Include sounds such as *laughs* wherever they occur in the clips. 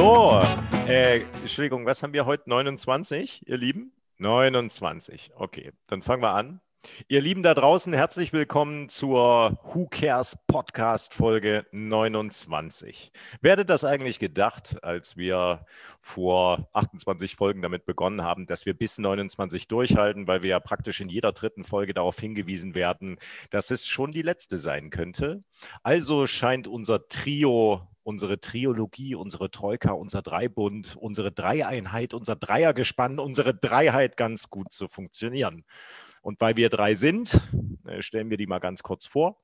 So, *laughs* äh, Entschuldigung, was haben wir heute? 29, ihr Lieben? 29. Okay, dann fangen wir an. Ihr Lieben da draußen, herzlich willkommen zur Who Cares Podcast Folge 29. Wer hätte das eigentlich gedacht, als wir vor 28 Folgen damit begonnen haben, dass wir bis 29 durchhalten, weil wir ja praktisch in jeder dritten Folge darauf hingewiesen werden, dass es schon die letzte sein könnte. Also scheint unser Trio unsere Triologie, unsere Troika, unser Dreibund, unsere Dreieinheit, unser Dreiergespann, unsere Dreiheit ganz gut zu funktionieren. Und weil wir drei sind, äh, stellen wir die mal ganz kurz vor.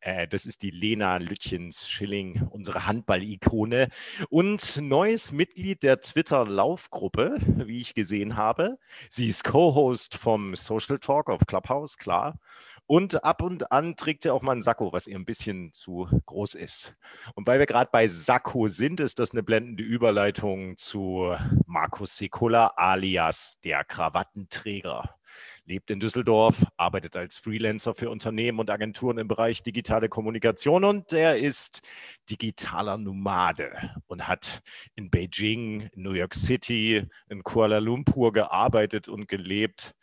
Äh, das ist die Lena Lütjens-Schilling, unsere Handball-Ikone und neues Mitglied der Twitter-Laufgruppe, wie ich gesehen habe. Sie ist Co-Host vom Social Talk auf Clubhouse, klar. Und ab und an trägt sie auch mal einen Sakko, was ihr ein bisschen zu groß ist. Und weil wir gerade bei Sakko sind, ist das eine blendende Überleitung zu Markus Sekula alias der Krawattenträger lebt in Düsseldorf, arbeitet als Freelancer für Unternehmen und Agenturen im Bereich digitale Kommunikation und er ist digitaler Nomade und hat in Beijing, New York City, in Kuala Lumpur gearbeitet und gelebt.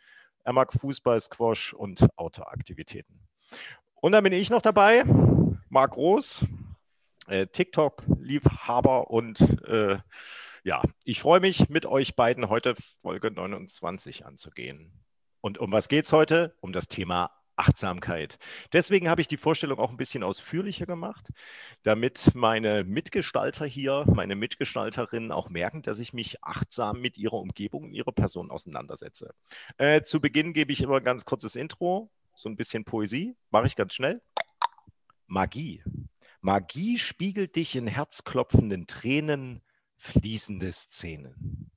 Er mag Fußball, Squash und Outdoor-Aktivitäten. Und dann bin ich noch dabei, Marc Groß, äh, TikTok-Liebhaber und äh, ja, ich freue mich, mit euch beiden heute Folge 29 anzugehen. Und um was geht es heute? Um das Thema Achtsamkeit. Deswegen habe ich die Vorstellung auch ein bisschen ausführlicher gemacht, damit meine Mitgestalter hier, meine Mitgestalterinnen auch merken, dass ich mich achtsam mit ihrer Umgebung und ihrer Person auseinandersetze. Äh, zu Beginn gebe ich immer ein ganz kurzes Intro, so ein bisschen Poesie, mache ich ganz schnell. Magie. Magie spiegelt dich in herzklopfenden Tränen, fließende Szenen.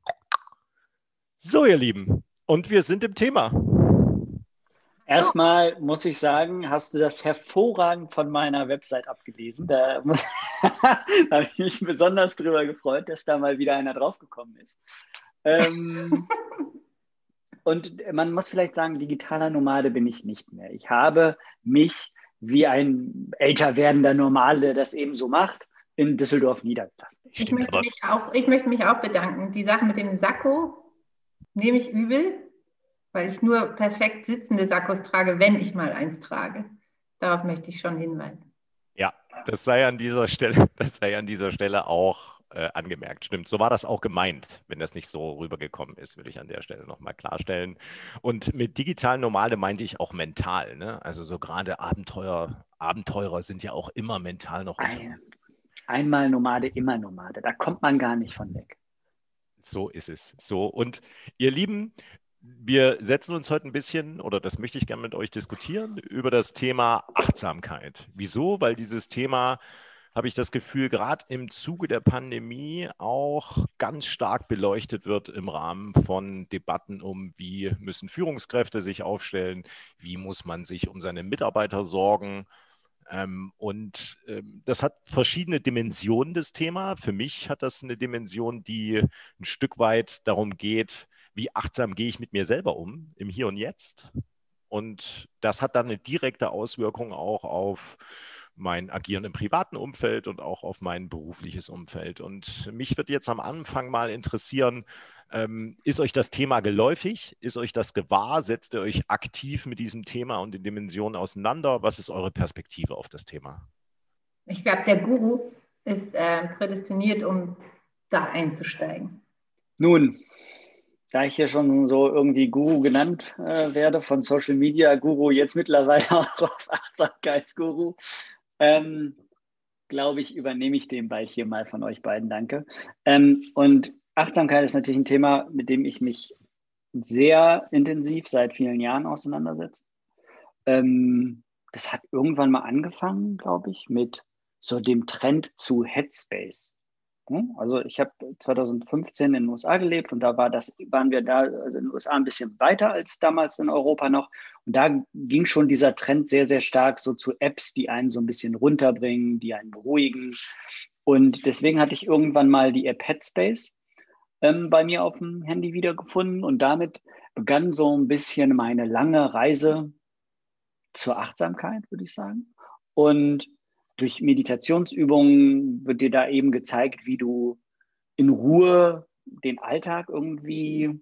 So, ihr Lieben, und wir sind im Thema. Erstmal muss ich sagen, hast du das hervorragend von meiner Website abgelesen. Da, *laughs* da habe ich mich besonders drüber gefreut, dass da mal wieder einer draufgekommen ist. Ähm, *laughs* und man muss vielleicht sagen, digitaler Nomade bin ich nicht mehr. Ich habe mich wie ein älter werdender Normale, das eben so macht, in Düsseldorf niedergelassen. Ich möchte, mich auch, ich möchte mich auch bedanken. Die Sache mit dem Sakko nehme ich übel, weil ich nur perfekt sitzende Sakkos trage, wenn ich mal eins trage. Darauf möchte ich schon hinweisen. Ja, das sei an dieser Stelle, *laughs* das sei an dieser Stelle auch äh, angemerkt. Stimmt, so war das auch gemeint. Wenn das nicht so rübergekommen ist, würde ich an der Stelle nochmal klarstellen. Und mit digital Normale meinte ich auch mental. Ne? Also so gerade Abenteuer, Abenteurer sind ja auch immer mental noch Ein, Einmal Nomade, immer Nomade. Da kommt man gar nicht von weg. So ist es. So. Und ihr Lieben, wir setzen uns heute ein bisschen, oder das möchte ich gerne mit euch diskutieren, über das Thema Achtsamkeit. Wieso? Weil dieses Thema, habe ich das Gefühl, gerade im Zuge der Pandemie auch ganz stark beleuchtet wird im Rahmen von Debatten um, wie müssen Führungskräfte sich aufstellen, wie muss man sich um seine Mitarbeiter sorgen ähm, und ähm, das hat verschiedene Dimensionen, das Thema. Für mich hat das eine Dimension, die ein Stück weit darum geht, wie achtsam gehe ich mit mir selber um, im Hier und Jetzt. Und das hat dann eine direkte Auswirkung auch auf mein Agieren im privaten Umfeld und auch auf mein berufliches Umfeld. Und mich wird jetzt am Anfang mal interessieren, ähm, ist euch das Thema geläufig? Ist euch das gewahr? Setzt ihr euch aktiv mit diesem Thema und den Dimensionen auseinander? Was ist eure Perspektive auf das Thema? Ich glaube, der Guru ist äh, prädestiniert, um da einzusteigen. Nun, da ich hier schon so irgendwie Guru genannt äh, werde von Social Media, Guru jetzt mittlerweile *laughs* auch auf Achtsamkeitsguru, ähm, glaube ich, übernehme ich den Ball hier mal von euch beiden. Danke. Ähm, und Achtsamkeit ist natürlich ein Thema, mit dem ich mich sehr intensiv seit vielen Jahren auseinandersetze. Ähm, das hat irgendwann mal angefangen, glaube ich, mit so dem Trend zu Headspace. Hm? Also ich habe 2015 in den USA gelebt und da war das, waren wir da also in den USA ein bisschen weiter als damals in Europa noch. Und da ging schon dieser Trend sehr, sehr stark so zu Apps, die einen so ein bisschen runterbringen, die einen beruhigen. Und deswegen hatte ich irgendwann mal die App Headspace ähm, bei mir auf dem Handy wiedergefunden und damit begann so ein bisschen meine lange Reise zur Achtsamkeit, würde ich sagen. Und durch Meditationsübungen wird dir da eben gezeigt, wie du in Ruhe den Alltag irgendwie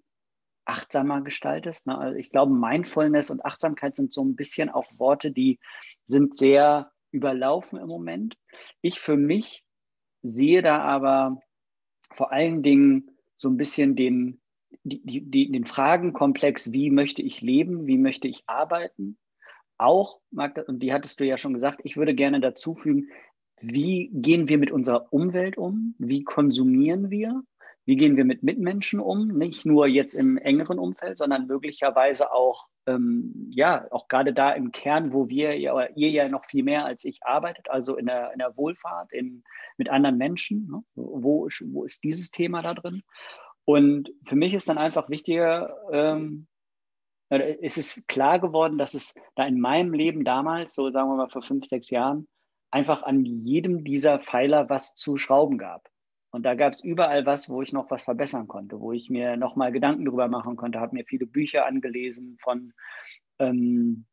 achtsamer gestaltest. Ne? Also ich glaube, Mindfulness und Achtsamkeit sind so ein bisschen auch Worte, die sind sehr überlaufen im Moment. Ich für mich sehe da aber vor allen Dingen so ein bisschen den, die, die, den Fragenkomplex, wie möchte ich leben, wie möchte ich arbeiten. Auch, Magda, und die hattest du ja schon gesagt, ich würde gerne dazu fügen, wie gehen wir mit unserer Umwelt um? Wie konsumieren wir? wie gehen wir mit Mitmenschen um, nicht nur jetzt im engeren Umfeld, sondern möglicherweise auch, ähm, ja, auch gerade da im Kern, wo wir, ja, ihr ja noch viel mehr als ich arbeitet, also in der, in der Wohlfahrt, in, mit anderen Menschen, ne? wo, wo ist dieses Thema da drin? Und für mich ist dann einfach wichtiger, ähm, es ist klar geworden, dass es da in meinem Leben damals, so sagen wir mal vor fünf, sechs Jahren, einfach an jedem dieser Pfeiler was zu schrauben gab. Und da gab es überall was, wo ich noch was verbessern konnte, wo ich mir nochmal Gedanken darüber machen konnte, habe mir viele Bücher angelesen von, ähm,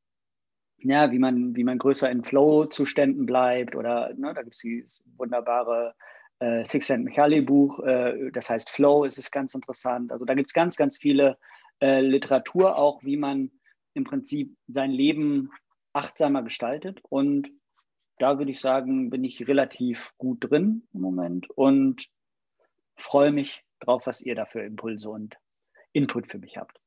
ja, wie man, wie man größer in Flow-Zuständen bleibt oder ne, da gibt es dieses wunderbare äh, Csikszentmihalyi-Buch, äh, das heißt Flow, ist es ganz interessant. Also da gibt es ganz, ganz viele äh, Literatur auch, wie man im Prinzip sein Leben achtsamer gestaltet und da würde ich sagen, bin ich relativ gut drin im Moment und freue mich drauf, was ihr da für Impulse und Input für mich habt.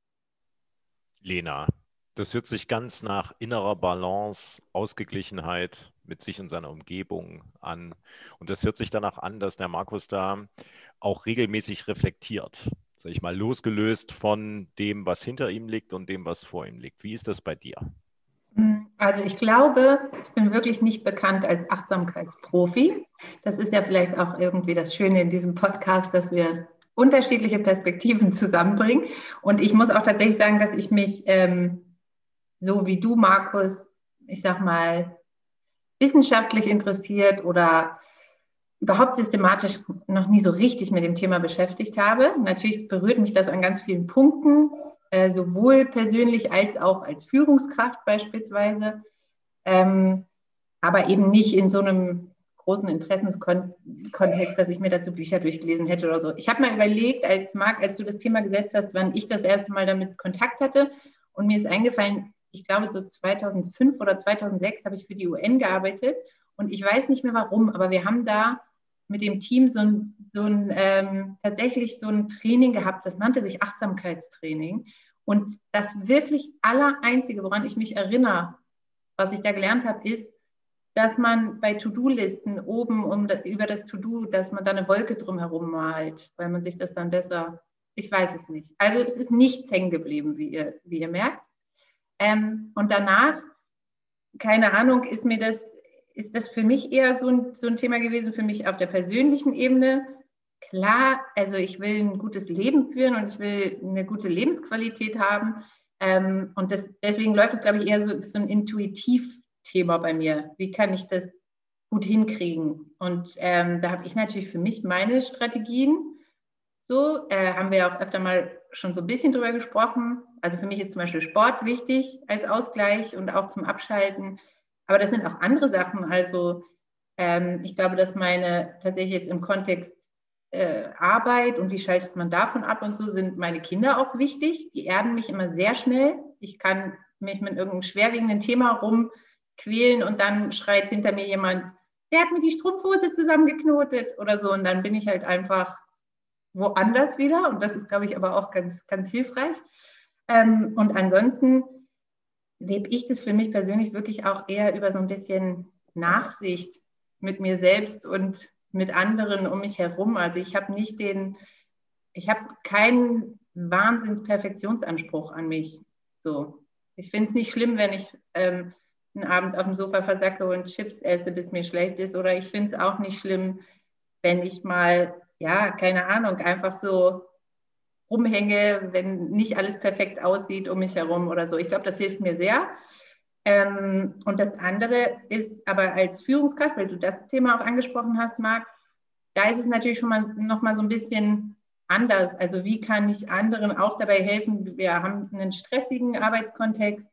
Lena, das hört sich ganz nach innerer Balance, Ausgeglichenheit mit sich und seiner Umgebung an. Und das hört sich danach an, dass der Markus da auch regelmäßig reflektiert. Sag ich mal, losgelöst von dem, was hinter ihm liegt und dem, was vor ihm liegt. Wie ist das bei dir? Also ich glaube, ich bin wirklich nicht bekannt als Achtsamkeitsprofi. Das ist ja vielleicht auch irgendwie das Schöne in diesem Podcast, dass wir unterschiedliche Perspektiven zusammenbringen. Und ich muss auch tatsächlich sagen, dass ich mich ähm, so wie du, Markus, ich sag mal, wissenschaftlich interessiert oder überhaupt systematisch noch nie so richtig mit dem Thema beschäftigt habe. Natürlich berührt mich das an ganz vielen Punkten. Äh, sowohl persönlich als auch als Führungskraft beispielsweise, ähm, aber eben nicht in so einem großen Interessenskontext, dass ich mir dazu Bücher durchgelesen hätte oder so. Ich habe mal überlegt, als Marc, als du das Thema gesetzt hast, wann ich das erste Mal damit Kontakt hatte und mir ist eingefallen, ich glaube so 2005 oder 2006 habe ich für die UN gearbeitet und ich weiß nicht mehr warum, aber wir haben da mit dem Team so ein, so ein ähm, tatsächlich so ein Training gehabt, das nannte sich Achtsamkeitstraining. Und das wirklich Allereinzige, woran ich mich erinnere, was ich da gelernt habe, ist, dass man bei To-Do-Listen oben um, über das To-Do, dass man da eine Wolke drumherum malt, weil man sich das dann besser, ich weiß es nicht. Also es ist nichts hängen geblieben, wie ihr, wie ihr merkt. Ähm, und danach, keine Ahnung, ist mir das ist das für mich eher so ein, so ein Thema gewesen, für mich auf der persönlichen Ebene. Klar, also ich will ein gutes Leben führen und ich will eine gute Lebensqualität haben. Ähm, und das, deswegen läuft es, glaube ich, eher so, so ein Intuitiv-Thema bei mir. Wie kann ich das gut hinkriegen? Und ähm, da habe ich natürlich für mich meine Strategien. So äh, haben wir auch öfter mal schon so ein bisschen drüber gesprochen. Also für mich ist zum Beispiel Sport wichtig als Ausgleich und auch zum Abschalten. Aber das sind auch andere Sachen. Also ähm, ich glaube, dass meine tatsächlich jetzt im Kontext äh, Arbeit und wie schaltet man davon ab und so sind meine Kinder auch wichtig. Die erden mich immer sehr schnell. Ich kann mich mit irgendeinem schwerwiegenden Thema rumquälen und dann schreit hinter mir jemand, der hat mir die Strumpfhose zusammengeknotet oder so. Und dann bin ich halt einfach woanders wieder. Und das ist, glaube ich, aber auch ganz, ganz hilfreich. Ähm, und ansonsten lebe ich das für mich persönlich wirklich auch eher über so ein bisschen Nachsicht mit mir selbst und mit anderen um mich herum. Also ich habe nicht den, ich habe keinen Wahnsinns-Perfektionsanspruch an mich. So. Ich finde es nicht schlimm, wenn ich ähm, einen Abend auf dem Sofa versacke und Chips esse, bis mir schlecht ist. Oder ich finde es auch nicht schlimm, wenn ich mal, ja, keine Ahnung, einfach so rumhänge, wenn nicht alles perfekt aussieht um mich herum oder so. Ich glaube, das hilft mir sehr. Ähm, und das andere ist aber als Führungskraft, weil du das Thema auch angesprochen hast, Marc, da ist es natürlich schon mal noch mal so ein bisschen anders. Also wie kann ich anderen auch dabei helfen? Wir haben einen stressigen Arbeitskontext,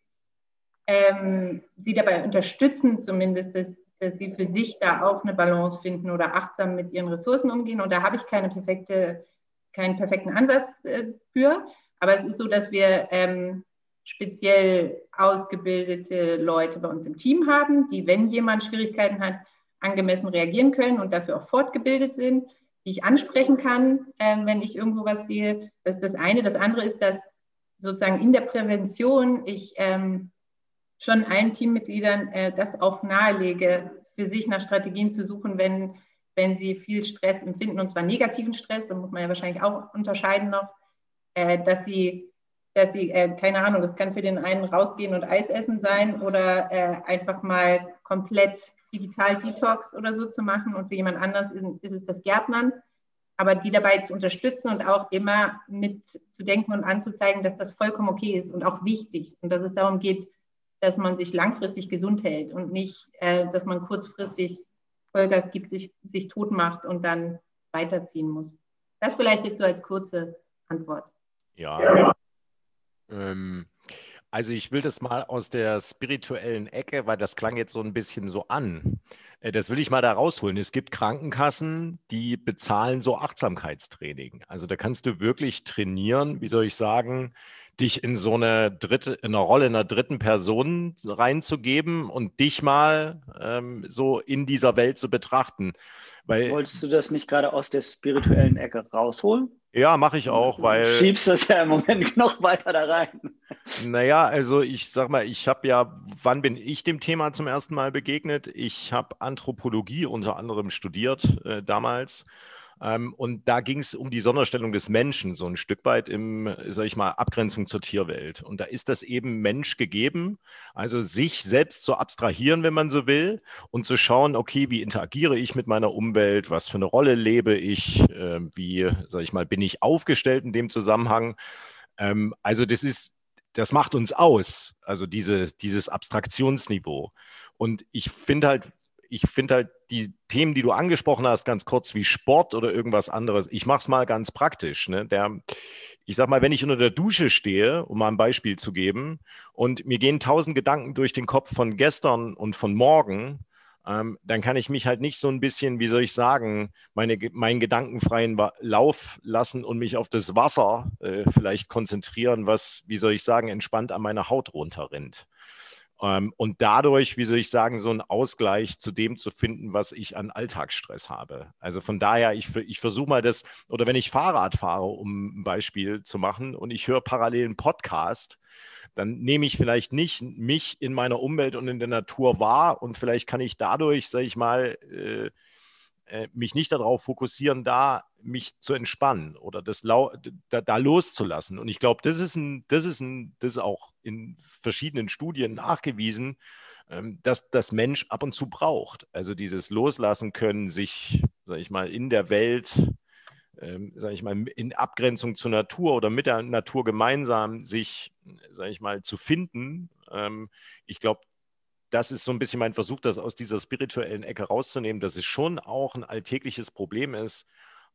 ähm, sie dabei unterstützen, zumindest das, dass sie für sich da auch eine Balance finden oder achtsam mit ihren Ressourcen umgehen. Und da habe ich keine perfekte, keinen perfekten Ansatz äh, für. Aber es ist so, dass wir ähm, speziell ausgebildete Leute bei uns im Team haben, die, wenn jemand Schwierigkeiten hat, angemessen reagieren können und dafür auch fortgebildet sind, die ich ansprechen kann, äh, wenn ich irgendwo was sehe. Das ist das eine. Das andere ist, dass sozusagen in der Prävention ich ähm, schon allen Teammitgliedern äh, das auch nahelege, für sich nach Strategien zu suchen, wenn, wenn sie viel Stress empfinden, und zwar negativen Stress, da muss man ja wahrscheinlich auch unterscheiden noch, äh, dass sie, dass sie äh, keine Ahnung, das kann für den einen rausgehen und Eis essen sein oder äh, einfach mal komplett digital Detox oder so zu machen und für jemand anders ist, ist es das Gärtnern. Aber die dabei zu unterstützen und auch immer mitzudenken und anzuzeigen, dass das vollkommen okay ist und auch wichtig und dass es darum geht, dass man sich langfristig gesund hält und nicht, äh, dass man kurzfristig Vollgas gibt, sich, sich tot macht und dann weiterziehen muss. Das vielleicht jetzt so als kurze Antwort. Ja. ja. Ähm, also ich will das mal aus der spirituellen Ecke, weil das klang jetzt so ein bisschen so an. Äh, das will ich mal da rausholen. Es gibt Krankenkassen, die bezahlen so Achtsamkeitstraining. Also da kannst du wirklich trainieren, wie soll ich sagen, dich in so eine dritte, in eine Rolle einer dritten Person reinzugeben und dich mal ähm, so in dieser Welt zu betrachten. Weil, Wolltest du das nicht gerade aus der spirituellen Ecke rausholen? Ja, mache ich auch, weil. Du schiebst das ja im Moment *laughs* noch weiter da rein. Naja, also ich sag mal, ich habe ja, wann bin ich dem Thema zum ersten Mal begegnet? Ich habe Anthropologie unter anderem studiert äh, damals und da ging es um die Sonderstellung des Menschen, so ein Stück weit im, sag ich mal, Abgrenzung zur Tierwelt. Und da ist das eben Mensch gegeben, also sich selbst zu abstrahieren, wenn man so will, und zu schauen, okay, wie interagiere ich mit meiner Umwelt, was für eine Rolle lebe ich, äh, wie, sag ich mal, bin ich aufgestellt in dem Zusammenhang. Ähm, also das ist, das macht uns aus, also diese, dieses Abstraktionsniveau. Und ich finde halt, ich finde halt die Themen, die du angesprochen hast, ganz kurz wie Sport oder irgendwas anderes. Ich mache es mal ganz praktisch. Ne? Der, ich sag mal, wenn ich unter der Dusche stehe, um mal ein Beispiel zu geben, und mir gehen tausend Gedanken durch den Kopf von gestern und von morgen, ähm, dann kann ich mich halt nicht so ein bisschen, wie soll ich sagen, meine, meinen gedankenfreien Lauf lassen und mich auf das Wasser äh, vielleicht konzentrieren, was, wie soll ich sagen, entspannt an meiner Haut runterrinnt. Ähm, und dadurch, wie soll ich sagen, so einen Ausgleich zu dem zu finden, was ich an Alltagsstress habe. Also von daher, ich, ich versuche mal das, oder wenn ich Fahrrad fahre, um ein Beispiel zu machen, und ich höre parallel einen Podcast, dann nehme ich vielleicht nicht mich in meiner Umwelt und in der Natur wahr und vielleicht kann ich dadurch, sage ich mal, äh, mich nicht darauf fokussieren, da mich zu entspannen oder das da, da loszulassen. Und ich glaube, das ist ein, das ist ein, das ist auch in verschiedenen Studien nachgewiesen, ähm, dass das Mensch ab und zu braucht. Also dieses Loslassen können, sich, sage ich mal, in der Welt, ähm, sage ich mal, in Abgrenzung zur Natur oder mit der Natur gemeinsam sich, sage ich mal, zu finden. Ähm, ich glaube, das ist so ein bisschen mein Versuch, das aus dieser spirituellen Ecke rauszunehmen, dass es schon auch ein alltägliches Problem ist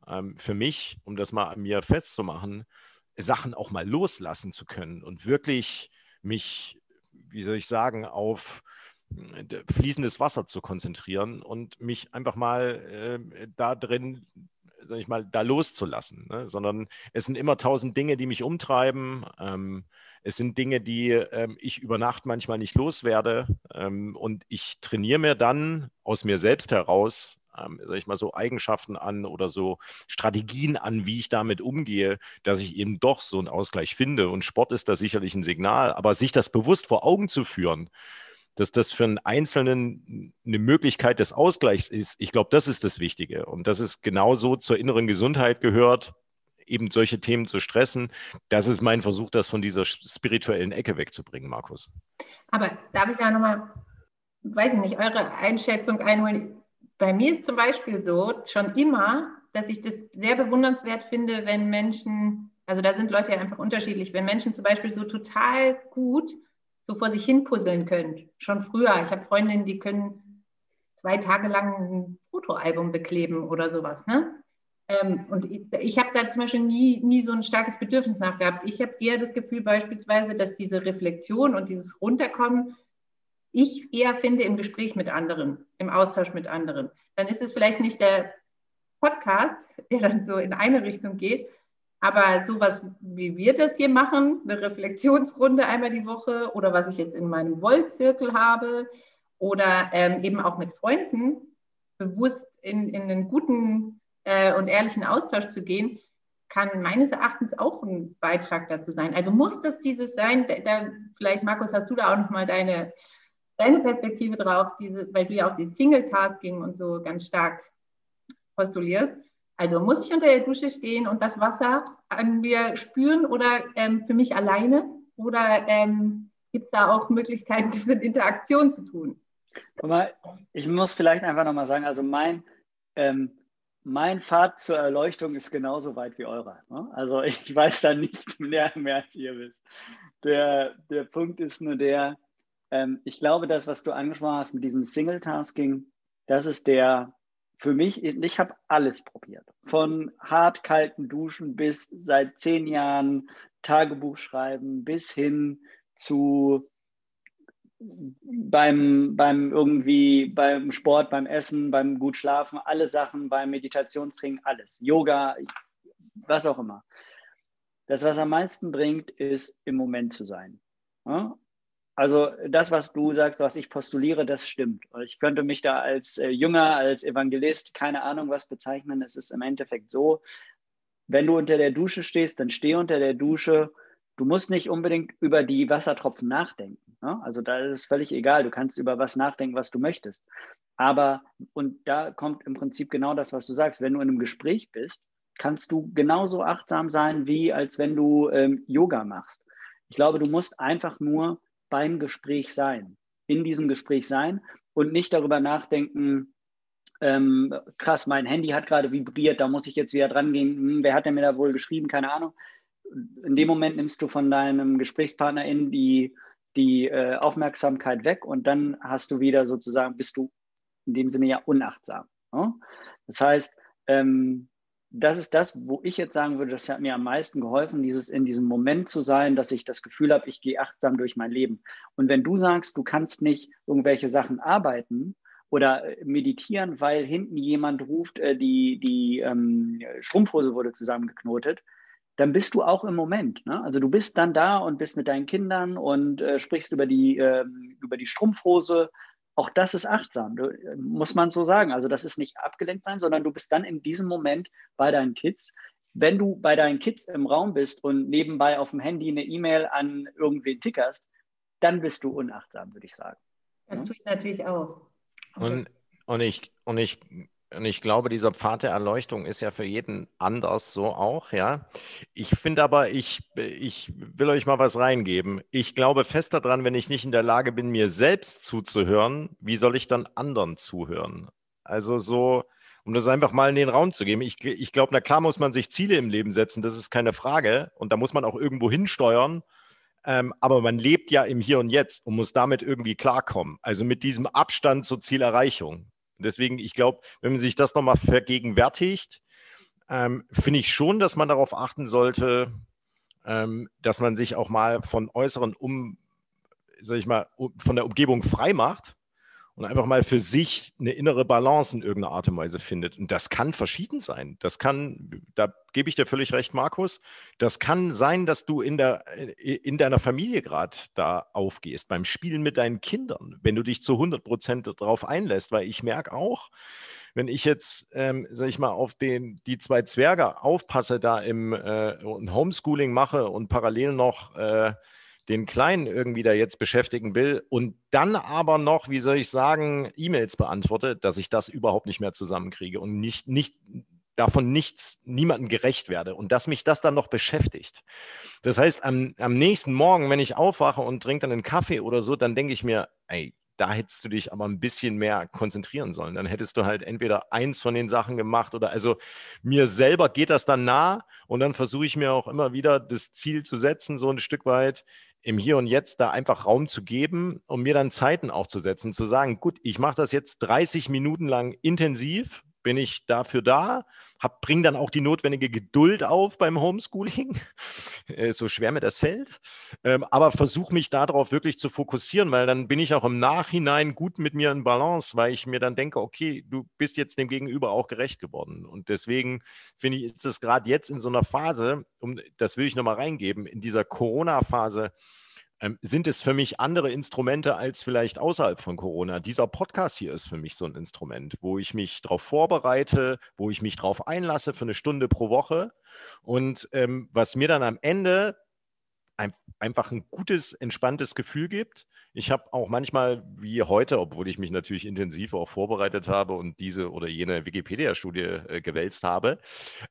ähm, für mich, um das mal an mir festzumachen, Sachen auch mal loslassen zu können und wirklich mich, wie soll ich sagen, auf äh, fließendes Wasser zu konzentrieren und mich einfach mal äh, da drin sag ich mal, da loszulassen, ne? sondern es sind immer tausend Dinge, die mich umtreiben. Ähm, es sind Dinge, die ähm, ich über Nacht manchmal nicht loswerde. Ähm, und ich trainiere mir dann aus mir selbst heraus, ähm, sag ich mal, so Eigenschaften an oder so Strategien an, wie ich damit umgehe, dass ich eben doch so einen Ausgleich finde. Und Sport ist da sicherlich ein Signal. Aber sich das bewusst vor Augen zu führen, dass das für einen Einzelnen eine Möglichkeit des Ausgleichs ist, ich glaube, das ist das Wichtige. Und dass es genauso zur inneren Gesundheit gehört, eben solche Themen zu stressen. Das ist mein Versuch, das von dieser spirituellen Ecke wegzubringen, Markus. Aber darf ich da nochmal, weiß ich nicht, eure Einschätzung einholen? Bei mir ist zum Beispiel so, schon immer, dass ich das sehr bewundernswert finde, wenn Menschen, also da sind Leute ja einfach unterschiedlich, wenn Menschen zum Beispiel so total gut so vor sich hin puzzeln können. Schon früher. Ich habe Freundinnen, die können zwei Tage lang ein Fotoalbum bekleben oder sowas. Ne? Ähm, und ich, ich habe da zum Beispiel nie, nie so ein starkes Bedürfnis nachgehabt. Ich habe eher das Gefühl beispielsweise, dass diese Reflexion und dieses Runterkommen ich eher finde im Gespräch mit anderen, im Austausch mit anderen. Dann ist es vielleicht nicht der Podcast, der dann so in eine Richtung geht, aber sowas, wie wir das hier machen, eine Reflexionsrunde einmal die Woche oder was ich jetzt in meinem Voltzirkel habe oder ähm, eben auch mit Freunden, bewusst in, in einen guten äh, und ehrlichen Austausch zu gehen, kann meines Erachtens auch ein Beitrag dazu sein. Also muss das dieses sein? Da, da, vielleicht, Markus, hast du da auch nochmal deine, deine Perspektive drauf, diese, weil du ja auch die Single-Tasking und so ganz stark postulierst. Also muss ich unter der Dusche stehen und das Wasser an mir spüren oder ähm, für mich alleine? Oder ähm, gibt es da auch Möglichkeiten, *laughs* das in Interaktion zu tun? ich muss vielleicht einfach nochmal sagen, also mein, ähm, mein Pfad zur Erleuchtung ist genauso weit wie eurer. Ne? Also *laughs* ich weiß da nichts mehr, mehr als ihr wisst. Der, der Punkt ist nur der, ähm, ich glaube, das, was du angesprochen hast mit diesem Single-Tasking, das ist der, für mich, ich habe alles probiert. Von hart kalten Duschen bis seit zehn Jahren Tagebuch schreiben bis hin zu beim, beim irgendwie, beim Sport, beim Essen, beim gut schlafen, alle Sachen, beim Meditationstraining, alles. Yoga, was auch immer. Das, was am meisten bringt, ist im Moment zu sein. Also das, was du sagst, was ich postuliere, das stimmt. Ich könnte mich da als äh, Jünger, als Evangelist, keine Ahnung was bezeichnen. Es ist im Endeffekt so, wenn du unter der Dusche stehst, dann steh unter der Dusche. Du musst nicht unbedingt über die Wassertropfen nachdenken. Ne? Also da ist es völlig egal. Du kannst über was nachdenken, was du möchtest. Aber, und da kommt im Prinzip genau das, was du sagst. Wenn du in einem Gespräch bist, kannst du genauso achtsam sein, wie als wenn du ähm, Yoga machst. Ich glaube, du musst einfach nur beim Gespräch sein, in diesem Gespräch sein und nicht darüber nachdenken, ähm, krass, mein Handy hat gerade vibriert, da muss ich jetzt wieder dran gehen, hm, wer hat denn mir da wohl geschrieben, keine Ahnung. In dem Moment nimmst du von deinem Gesprächspartner in die, die äh, Aufmerksamkeit weg und dann hast du wieder sozusagen, bist du in dem Sinne ja unachtsam. Ne? Das heißt, ähm, das ist das, wo ich jetzt sagen würde, das hat mir am meisten geholfen, dieses in diesem Moment zu sein, dass ich das Gefühl habe, ich gehe achtsam durch mein Leben. Und wenn du sagst, du kannst nicht irgendwelche Sachen arbeiten oder äh, meditieren, weil hinten jemand ruft, äh, die, die ähm, Strumpfhose wurde zusammengeknotet, dann bist du auch im Moment. Ne? Also du bist dann da und bist mit deinen Kindern und äh, sprichst über die, äh, über die Strumpfhose auch das ist achtsam, muss man so sagen. Also das ist nicht abgelenkt sein, sondern du bist dann in diesem Moment bei deinen Kids. Wenn du bei deinen Kids im Raum bist und nebenbei auf dem Handy eine E-Mail an irgendwen tickerst, dann bist du unachtsam, würde ich sagen. Das tue ich natürlich auch. Und, und, ich, und ich und ich glaube, dieser Pfad der Erleuchtung ist ja für jeden anders so auch, ja. Ich finde aber, ich, ich will euch mal was reingeben. Ich glaube fest daran, wenn ich nicht in der Lage bin, mir selbst zuzuhören, wie soll ich dann anderen zuhören? Also so, um das einfach mal in den Raum zu geben. Ich, ich glaube, na klar muss man sich Ziele im Leben setzen, das ist keine Frage. Und da muss man auch irgendwo hinsteuern. Ähm, aber man lebt ja im Hier und Jetzt und muss damit irgendwie klarkommen. Also mit diesem Abstand zur Zielerreichung. Deswegen, ich glaube, wenn man sich das nochmal vergegenwärtigt, ähm, finde ich schon, dass man darauf achten sollte, ähm, dass man sich auch mal von äußeren um, sag ich mal, von der Umgebung frei macht und einfach mal für sich eine innere Balance in irgendeiner Art und Weise findet. Und das kann verschieden sein. Das kann, da gebe ich dir völlig recht, Markus, das kann sein, dass du in, der, in deiner Familie gerade da aufgehst, beim Spielen mit deinen Kindern, wenn du dich zu 100 Prozent darauf einlässt, weil ich merke auch, wenn ich jetzt, ähm, sag ich mal, auf den, die zwei Zwerge aufpasse, da im äh, Homeschooling mache und parallel noch äh, den Kleinen irgendwie da jetzt beschäftigen will und dann aber noch, wie soll ich sagen, E-Mails beantworte, dass ich das überhaupt nicht mehr zusammenkriege und nicht, nicht davon nichts, niemandem gerecht werde und dass mich das dann noch beschäftigt. Das heißt, am, am nächsten Morgen, wenn ich aufwache und trinke dann einen Kaffee oder so, dann denke ich mir, ey, da hättest du dich aber ein bisschen mehr konzentrieren sollen. Dann hättest du halt entweder eins von den Sachen gemacht oder also mir selber geht das dann nah und dann versuche ich mir auch immer wieder das Ziel zu setzen, so ein Stück weit im Hier und Jetzt da einfach Raum zu geben und mir dann Zeiten auch zu setzen, zu sagen, gut, ich mache das jetzt 30 Minuten lang intensiv, bin ich dafür da, bringe dann auch die notwendige Geduld auf beim Homeschooling, *laughs* so schwer mir das fällt, ähm, aber versuche mich darauf wirklich zu fokussieren, weil dann bin ich auch im Nachhinein gut mit mir in Balance, weil ich mir dann denke, okay, du bist jetzt dem Gegenüber auch gerecht geworden. Und deswegen finde ich, ist es gerade jetzt in so einer Phase, um, das will ich nochmal reingeben, in dieser Corona-Phase, sind es für mich andere Instrumente als vielleicht außerhalb von Corona. Dieser Podcast hier ist für mich so ein Instrument, wo ich mich darauf vorbereite, wo ich mich darauf einlasse für eine Stunde pro Woche und ähm, was mir dann am Ende ein, einfach ein gutes, entspanntes Gefühl gibt. Ich habe auch manchmal, wie heute, obwohl ich mich natürlich intensiv auch vorbereitet habe und diese oder jene Wikipedia-Studie äh, gewälzt habe,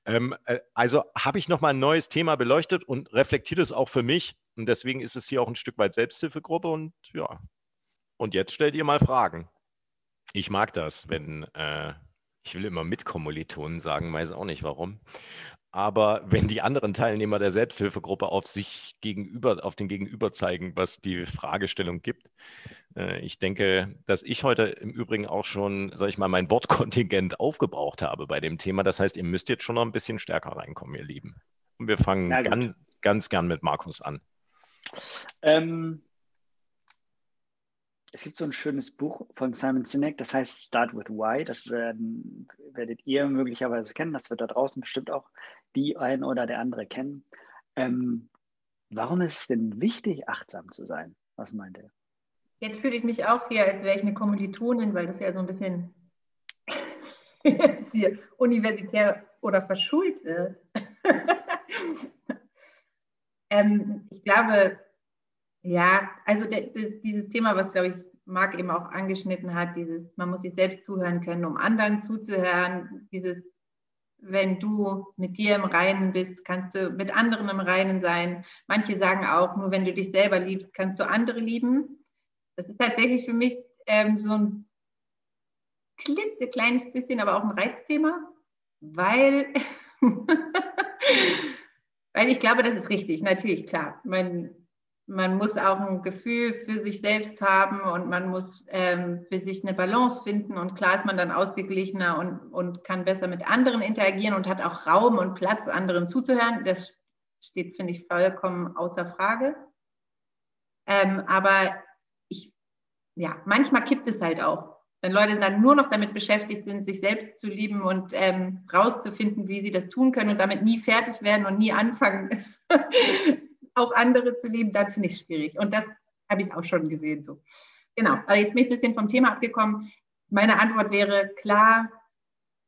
ähm, äh, also habe ich nochmal ein neues Thema beleuchtet und reflektiert es auch für mich, und deswegen ist es hier auch ein Stück weit Selbsthilfegruppe und ja. Und jetzt stellt ihr mal Fragen. Ich mag das, wenn, äh, ich will immer mit Kommilitonen sagen, weiß auch nicht warum. Aber wenn die anderen Teilnehmer der Selbsthilfegruppe auf sich gegenüber, auf den Gegenüber zeigen, was die Fragestellung gibt, äh, ich denke, dass ich heute im Übrigen auch schon, sag ich mal, mein Wortkontingent aufgebraucht habe bei dem Thema. Das heißt, ihr müsst jetzt schon noch ein bisschen stärker reinkommen, ihr Lieben. Und wir fangen ganz, ganz gern mit Markus an. Ähm, es gibt so ein schönes Buch von Simon Sinek, das heißt Start with Why. Das werden, werdet ihr möglicherweise kennen. Das wird da draußen bestimmt auch die ein oder der andere kennen. Ähm, warum ist es denn wichtig, achtsam zu sein? Was meint ihr? Jetzt fühle ich mich auch hier, als wäre ich eine Kommilitonin, weil das ja so ein bisschen *laughs* hier universitär oder verschult wird. *laughs* Ähm, ich glaube, ja, also de, de, dieses Thema, was, glaube ich, Marc eben auch angeschnitten hat, dieses, man muss sich selbst zuhören können, um anderen zuzuhören, dieses, wenn du mit dir im Reinen bist, kannst du mit anderen im Reinen sein. Manche sagen auch, nur wenn du dich selber liebst, kannst du andere lieben. Das ist tatsächlich für mich ähm, so ein klitzekleines bisschen, aber auch ein Reizthema, weil *laughs* Weil ich glaube, das ist richtig, natürlich, klar. Man, man muss auch ein Gefühl für sich selbst haben und man muss ähm, für sich eine Balance finden und klar ist man dann ausgeglichener und, und kann besser mit anderen interagieren und hat auch Raum und Platz, anderen zuzuhören. Das steht, finde ich, vollkommen außer Frage. Ähm, aber ich, ja, manchmal kippt es halt auch. Wenn Leute dann nur noch damit beschäftigt sind, sich selbst zu lieben und ähm, rauszufinden, wie sie das tun können und damit nie fertig werden und nie anfangen, *laughs* auch andere zu lieben, dann finde ich es schwierig. Und das habe ich auch schon gesehen. So. Genau, aber jetzt bin ich ein bisschen vom Thema abgekommen. Meine Antwort wäre klar,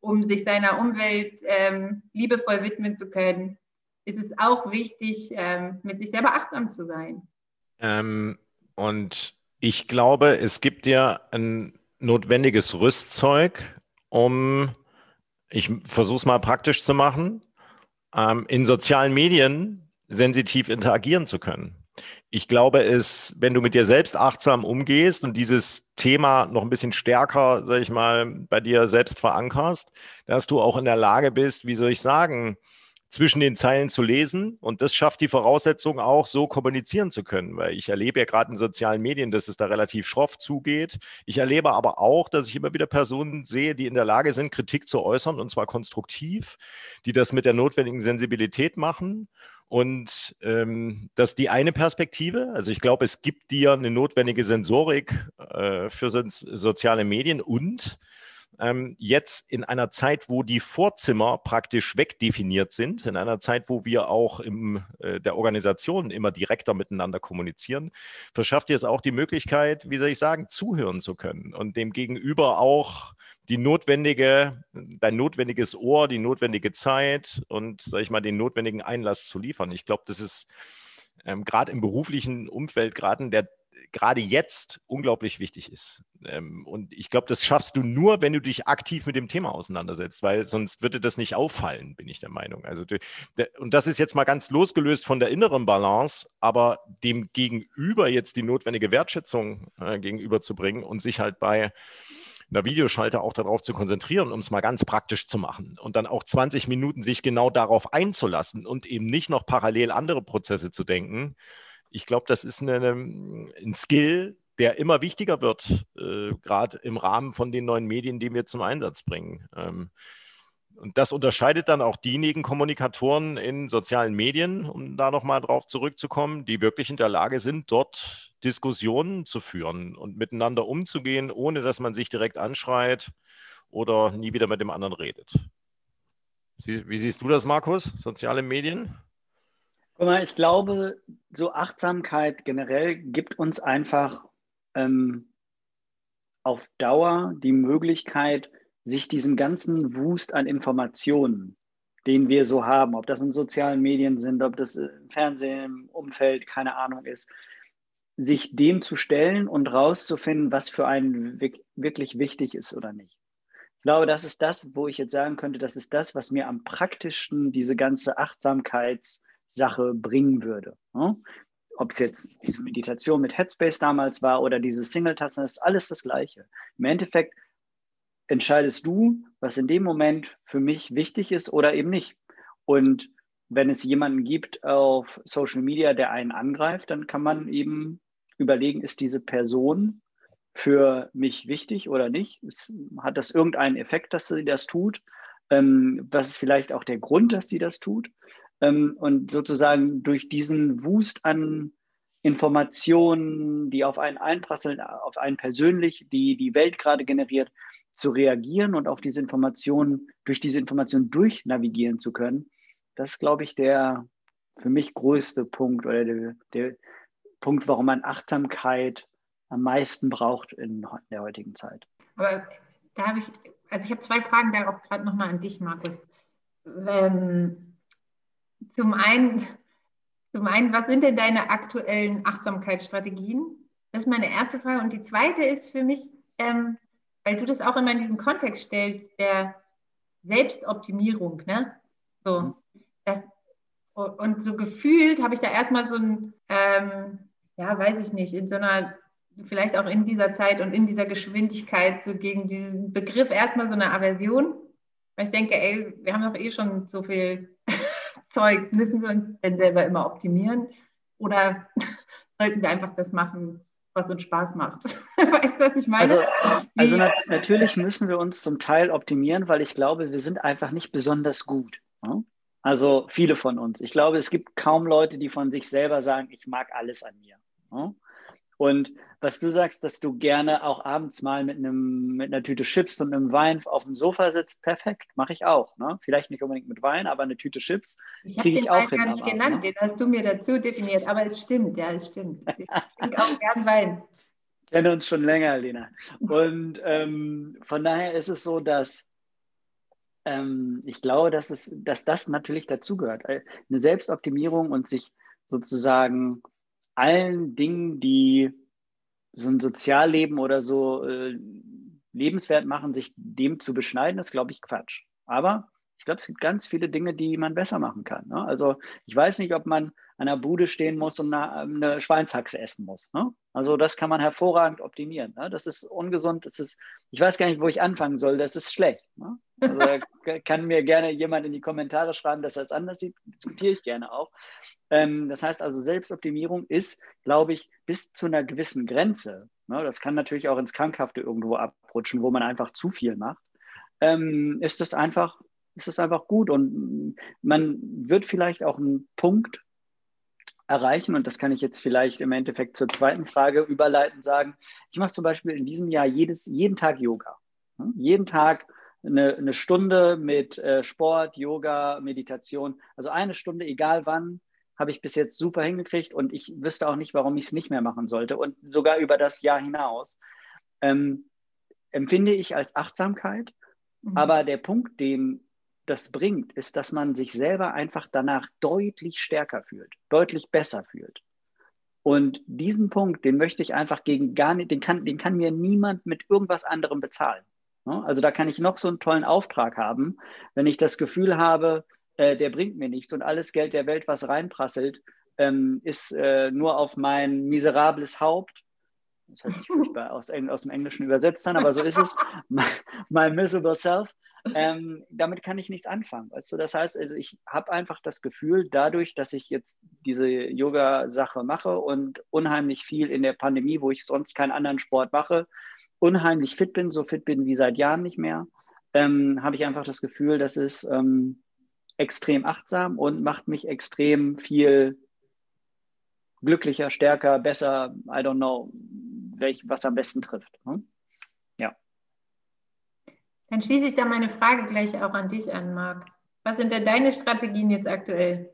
um sich seiner Umwelt ähm, liebevoll widmen zu können, ist es auch wichtig, ähm, mit sich selber achtsam zu sein. Ähm, und ich glaube, es gibt ja ein notwendiges Rüstzeug, um, ich versuche es mal praktisch zu machen, ähm, in sozialen Medien sensitiv interagieren zu können. Ich glaube, es, wenn du mit dir selbst achtsam umgehst und dieses Thema noch ein bisschen stärker, sag ich mal, bei dir selbst verankerst, dass du auch in der Lage bist, wie soll ich sagen, zwischen den Zeilen zu lesen. Und das schafft die Voraussetzung auch, so kommunizieren zu können. Weil ich erlebe ja gerade in sozialen Medien, dass es da relativ schroff zugeht. Ich erlebe aber auch, dass ich immer wieder Personen sehe, die in der Lage sind, Kritik zu äußern, und zwar konstruktiv, die das mit der notwendigen Sensibilität machen. Und ähm, das ist die eine Perspektive. Also ich glaube, es gibt dir eine notwendige Sensorik äh, für so soziale Medien und ähm, jetzt in einer Zeit, wo die Vorzimmer praktisch wegdefiniert sind, in einer Zeit, wo wir auch in äh, der Organisation immer direkter miteinander kommunizieren, verschafft dir es auch die Möglichkeit, wie soll ich sagen, zuhören zu können und dem Gegenüber auch die notwendige, dein notwendiges Ohr, die notwendige Zeit und, sag ich mal, den notwendigen Einlass zu liefern. Ich glaube, das ist ähm, gerade im beruflichen Umfeld, gerade in der gerade jetzt unglaublich wichtig ist. Ähm, und ich glaube, das schaffst du nur, wenn du dich aktiv mit dem Thema auseinandersetzt, weil sonst würde das nicht auffallen, bin ich der Meinung. Also, und das ist jetzt mal ganz losgelöst von der inneren Balance, aber dem Gegenüber jetzt die notwendige Wertschätzung äh, gegenüberzubringen und sich halt bei einer Videoschalte auch darauf zu konzentrieren, um es mal ganz praktisch zu machen und dann auch 20 Minuten sich genau darauf einzulassen und eben nicht noch parallel andere Prozesse zu denken, ich glaube, das ist eine, ein Skill, der immer wichtiger wird, äh, gerade im Rahmen von den neuen Medien, die wir zum Einsatz bringen. Ähm, und das unterscheidet dann auch diejenigen Kommunikatoren in sozialen Medien, um da nochmal drauf zurückzukommen, die wirklich in der Lage sind, dort Diskussionen zu führen und miteinander umzugehen, ohne dass man sich direkt anschreit oder nie wieder mit dem anderen redet. Wie siehst du das, Markus? Soziale Medien? Ich glaube, so Achtsamkeit generell gibt uns einfach ähm, auf Dauer die Möglichkeit, sich diesen ganzen Wust an Informationen, den wir so haben, ob das in sozialen Medien sind, ob das im Fernsehen, im Umfeld, keine Ahnung ist, sich dem zu stellen und rauszufinden, was für einen wirklich wichtig ist oder nicht. Ich glaube, das ist das, wo ich jetzt sagen könnte, das ist das, was mir am praktischsten diese ganze Achtsamkeitssache bringen würde. Ob es jetzt diese Meditation mit Headspace damals war oder diese Single-Tasten, ist alles das Gleiche. Im Endeffekt entscheidest du, was in dem Moment für mich wichtig ist oder eben nicht. Und wenn es jemanden gibt auf Social Media, der einen angreift, dann kann man eben überlegen, ist diese Person für mich wichtig oder nicht? Hat das irgendeinen Effekt, dass sie das tut? Ähm, was ist vielleicht auch der Grund, dass sie das tut? Ähm, und sozusagen durch diesen Wust an Informationen, die auf einen einprasseln, auf einen persönlich, die die Welt gerade generiert, zu reagieren und auf diese Informationen, durch diese Informationen durchnavigieren zu können, das ist, glaube ich, der für mich größte Punkt oder der, der Punkt, warum man Achtsamkeit am meisten braucht in der heutigen Zeit. Aber da habe ich, also ich habe zwei Fragen darauf gerade nochmal an dich, Markus. Ähm, zum einen, zum einen, was sind denn deine aktuellen Achtsamkeitsstrategien? Das ist meine erste Frage. Und die zweite ist für mich, ähm, weil du das auch immer in diesen Kontext stellst, der Selbstoptimierung, ne? So, mhm. das, und so gefühlt habe ich da erstmal so ein, ähm, ja, weiß ich nicht, in so einer, vielleicht auch in dieser Zeit und in dieser Geschwindigkeit, so gegen diesen Begriff erstmal so eine Aversion. Weil ich denke, ey, wir haben doch eh schon so viel Zeug, müssen wir uns denn selber immer optimieren? Oder *laughs* sollten wir einfach das machen, was uns Spaß macht. *laughs* weißt du, was ich meine? Also, also nat natürlich müssen wir uns zum Teil optimieren, weil ich glaube, wir sind einfach nicht besonders gut. Ne? Also viele von uns. Ich glaube, es gibt kaum Leute, die von sich selber sagen, ich mag alles an mir. Ne? Und was du sagst, dass du gerne auch abends mal mit, einem, mit einer Tüte Chips und einem Wein auf dem Sofa sitzt, perfekt, mache ich auch. Ne? Vielleicht nicht unbedingt mit Wein, aber eine Tüte Chips kriege ich auch hin. Ich habe den Wein gar nicht genannt, ne? den hast du mir dazu definiert, aber es stimmt, ja, es stimmt. Ich trinke auch *laughs* gern Wein. Ich kenne uns schon länger, Lena. Und ähm, von daher ist es so, dass ähm, ich glaube, dass, es, dass das natürlich dazugehört. Eine Selbstoptimierung und sich sozusagen allen Dingen, die so ein Sozialleben oder so äh, lebenswert machen, sich dem zu beschneiden, ist, glaube ich, Quatsch. Aber ich glaube, es gibt ganz viele Dinge, die man besser machen kann. Ne? Also ich weiß nicht, ob man an der Bude stehen muss und eine, eine Schweinshaxe essen muss. Ne? Also das kann man hervorragend optimieren. Ne? Das ist ungesund, das ist, ich weiß gar nicht, wo ich anfangen soll, das ist schlecht. Ne? Also kann mir gerne jemand in die Kommentare schreiben, dass er es anders sieht, diskutiere ich gerne auch. Ähm, das heißt also, Selbstoptimierung ist, glaube ich, bis zu einer gewissen Grenze. Ne? Das kann natürlich auch ins Krankhafte irgendwo abrutschen, wo man einfach zu viel macht. Ähm, ist das einfach, ist das einfach gut und man wird vielleicht auch einen Punkt erreichen und das kann ich jetzt vielleicht im Endeffekt zur zweiten Frage überleiten sagen. Ich mache zum Beispiel in diesem Jahr jedes, jeden Tag Yoga. Jeden Tag eine, eine Stunde mit äh, Sport, Yoga, Meditation. Also eine Stunde, egal wann, habe ich bis jetzt super hingekriegt und ich wüsste auch nicht, warum ich es nicht mehr machen sollte und sogar über das Jahr hinaus. Ähm, empfinde ich als Achtsamkeit. Mhm. Aber der Punkt, den das bringt, ist, dass man sich selber einfach danach deutlich stärker fühlt, deutlich besser fühlt. Und diesen Punkt, den möchte ich einfach gegen gar nicht, den kann, den kann mir niemand mit irgendwas anderem bezahlen. Also da kann ich noch so einen tollen Auftrag haben, wenn ich das Gefühl habe, äh, der bringt mir nichts und alles Geld der Welt, was reinprasselt, ähm, ist äh, nur auf mein miserables Haupt. Das hört sich *laughs* furchtbar aus, aus dem Englischen übersetzt an, aber so ist es. *laughs* My, my miserable self. ähm, damit kann ich nichts anfangen. Weißt du? Das heißt, also ich habe einfach das Gefühl, dadurch, dass ich jetzt diese Yoga-Sache mache und unheimlich viel in der Pandemie, wo ich sonst keinen anderen Sport mache, unheimlich fit bin, so fit bin wie seit Jahren nicht mehr, ähm, habe ich einfach das Gefühl, das ist ähm, extrem achtsam und macht mich extrem viel glücklicher, stärker, besser, I don't know, welch, was am besten trifft. Hm? Ja. Dann schließe ich da meine Frage gleich auch an dich an, Marc. Was sind denn deine Strategien jetzt aktuell?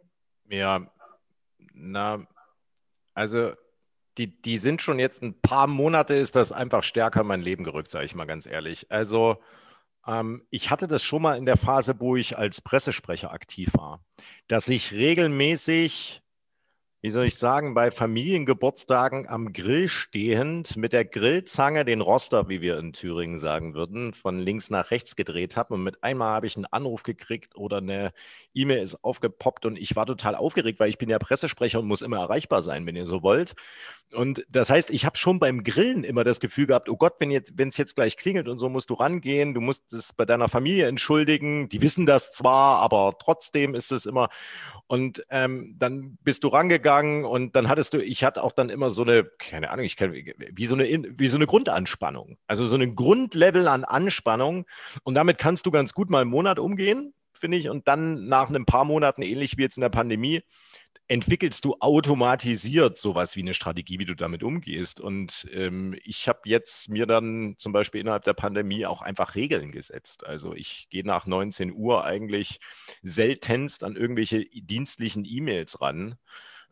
Ja, na, also die, die sind schon jetzt ein paar Monate, ist das einfach stärker in mein Leben gerückt, sage ich mal ganz ehrlich. Also ähm, ich hatte das schon mal in der Phase, wo ich als Pressesprecher aktiv war, dass ich regelmäßig wie soll ich sagen, bei Familiengeburtstagen am Grill stehend mit der Grillzange den Roster, wie wir in Thüringen sagen würden, von links nach rechts gedreht habe. Und mit einmal habe ich einen Anruf gekriegt oder eine E-Mail ist aufgepoppt und ich war total aufgeregt, weil ich bin ja Pressesprecher und muss immer erreichbar sein, wenn ihr so wollt. Und das heißt, ich habe schon beim Grillen immer das Gefühl gehabt, oh Gott, wenn jetzt, wenn es jetzt gleich klingelt und so musst du rangehen, du musst es bei deiner Familie entschuldigen. Die wissen das zwar, aber trotzdem ist es immer. Und ähm, dann bist du rangegangen und dann hattest du, ich hatte auch dann immer so eine, keine Ahnung, ich kann, wie so eine, wie so eine Grundanspannung. Also so ein Grundlevel an Anspannung. Und damit kannst du ganz gut mal einen Monat umgehen, finde ich. Und dann nach ein paar Monaten, ähnlich wie jetzt in der Pandemie, entwickelst du automatisiert sowas wie eine Strategie, wie du damit umgehst. Und ähm, ich habe jetzt mir dann zum Beispiel innerhalb der Pandemie auch einfach Regeln gesetzt. Also ich gehe nach 19 Uhr eigentlich seltenst an irgendwelche dienstlichen E-Mails ran.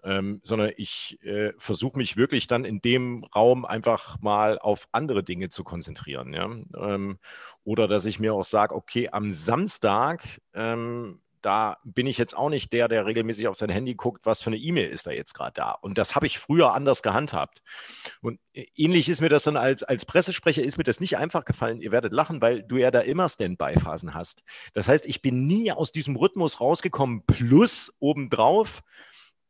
Ähm, sondern ich äh, versuche mich wirklich dann in dem Raum einfach mal auf andere Dinge zu konzentrieren. Ja? Ähm, oder dass ich mir auch sage, okay, am Samstag ähm, da bin ich jetzt auch nicht der, der regelmäßig auf sein Handy guckt, was für eine E-Mail ist da jetzt gerade da. Und das habe ich früher anders gehandhabt. Und ähnlich ist mir das dann als, als Pressesprecher, ist mir das nicht einfach gefallen. Ihr werdet lachen, weil du ja da immer Standby-Phasen hast. Das heißt, ich bin nie aus diesem Rhythmus rausgekommen, plus obendrauf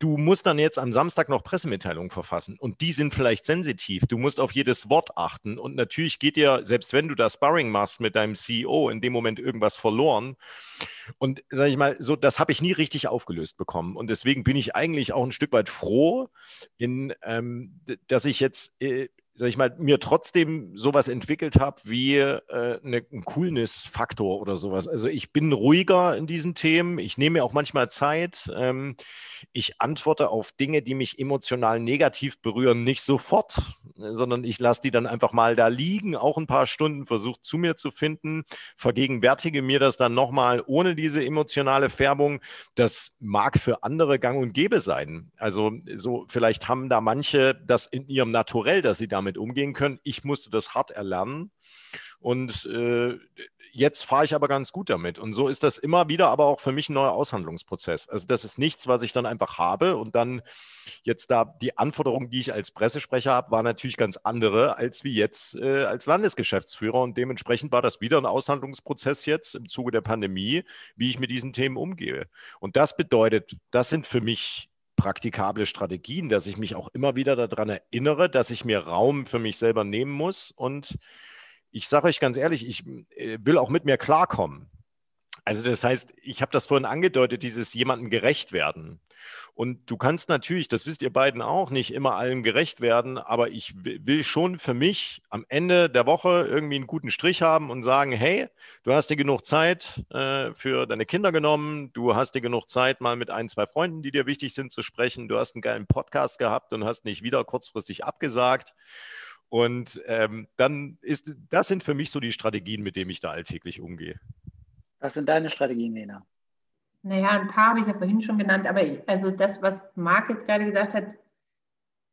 du musst dann jetzt am Samstag noch Pressemitteilungen verfassen und die sind vielleicht sensitiv. Du musst auf jedes Wort achten und natürlich geht dir, selbst wenn du da Sparring machst mit deinem CEO, in dem Moment irgendwas verloren. Und sage ich mal, so, das habe ich nie richtig aufgelöst bekommen. Und deswegen bin ich eigentlich auch ein Stück weit froh, in, ähm, dass ich jetzt äh, sag ich mal, mir trotzdem sowas entwickelt habe wie äh, eine, ein Coolness-Faktor oder sowas. Also ich bin ruhiger in diesen Themen, ich nehme mir auch manchmal Zeit, ähm, ich antworte auf Dinge, die mich emotional negativ berühren, nicht sofort, sondern ich lasse die dann einfach mal da liegen, auch ein paar Stunden, versuche zu mir zu finden, vergegenwärtige mir das dann nochmal ohne diese emotionale Färbung. Das mag für andere gang und gäbe sein. Also so vielleicht haben da manche das in ihrem Naturell, dass sie da damit umgehen können. Ich musste das hart erlernen und äh, jetzt fahre ich aber ganz gut damit. Und so ist das immer wieder aber auch für mich ein neuer Aushandlungsprozess. Also das ist nichts, was ich dann einfach habe und dann jetzt da die Anforderungen, die ich als Pressesprecher habe, war natürlich ganz andere als wie jetzt äh, als Landesgeschäftsführer und dementsprechend war das wieder ein Aushandlungsprozess jetzt im Zuge der Pandemie, wie ich mit diesen Themen umgehe. Und das bedeutet, das sind für mich praktikable Strategien, dass ich mich auch immer wieder daran erinnere, dass ich mir Raum für mich selber nehmen muss. Und ich sage euch ganz ehrlich, ich äh, will auch mit mir klarkommen. Also das heißt, ich habe das vorhin angedeutet, dieses jemandem gerecht werden. Und du kannst natürlich, das wisst ihr beiden auch, nicht immer allem gerecht werden, aber ich will schon für mich am Ende der Woche irgendwie einen guten Strich haben und sagen, hey, du hast dir genug Zeit äh, für deine Kinder genommen, du hast dir genug Zeit, mal mit ein, zwei Freunden, die dir wichtig sind, zu sprechen, du hast einen geilen Podcast gehabt und hast nicht wieder kurzfristig abgesagt. Und ähm, dann ist, das sind für mich so die Strategien, mit denen ich da alltäglich umgehe. Was sind deine Strategien, Lena? Naja, ein paar habe ich ja vorhin schon genannt, aber also das, was Marc jetzt gerade gesagt hat,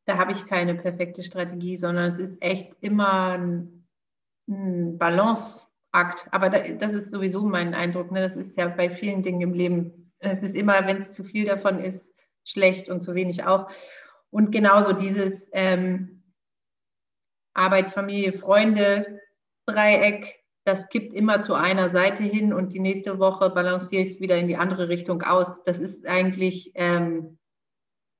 da habe ich keine perfekte Strategie, sondern es ist echt immer ein, ein Balanceakt. Aber da, das ist sowieso mein Eindruck. Ne? Das ist ja bei vielen Dingen im Leben. Es ist immer, wenn es zu viel davon ist, schlecht und zu wenig auch. Und genauso dieses ähm, Arbeit, Familie, Freunde, Dreieck, das kippt immer zu einer Seite hin und die nächste Woche balanciere ich es wieder in die andere Richtung aus. Das ist eigentlich ähm,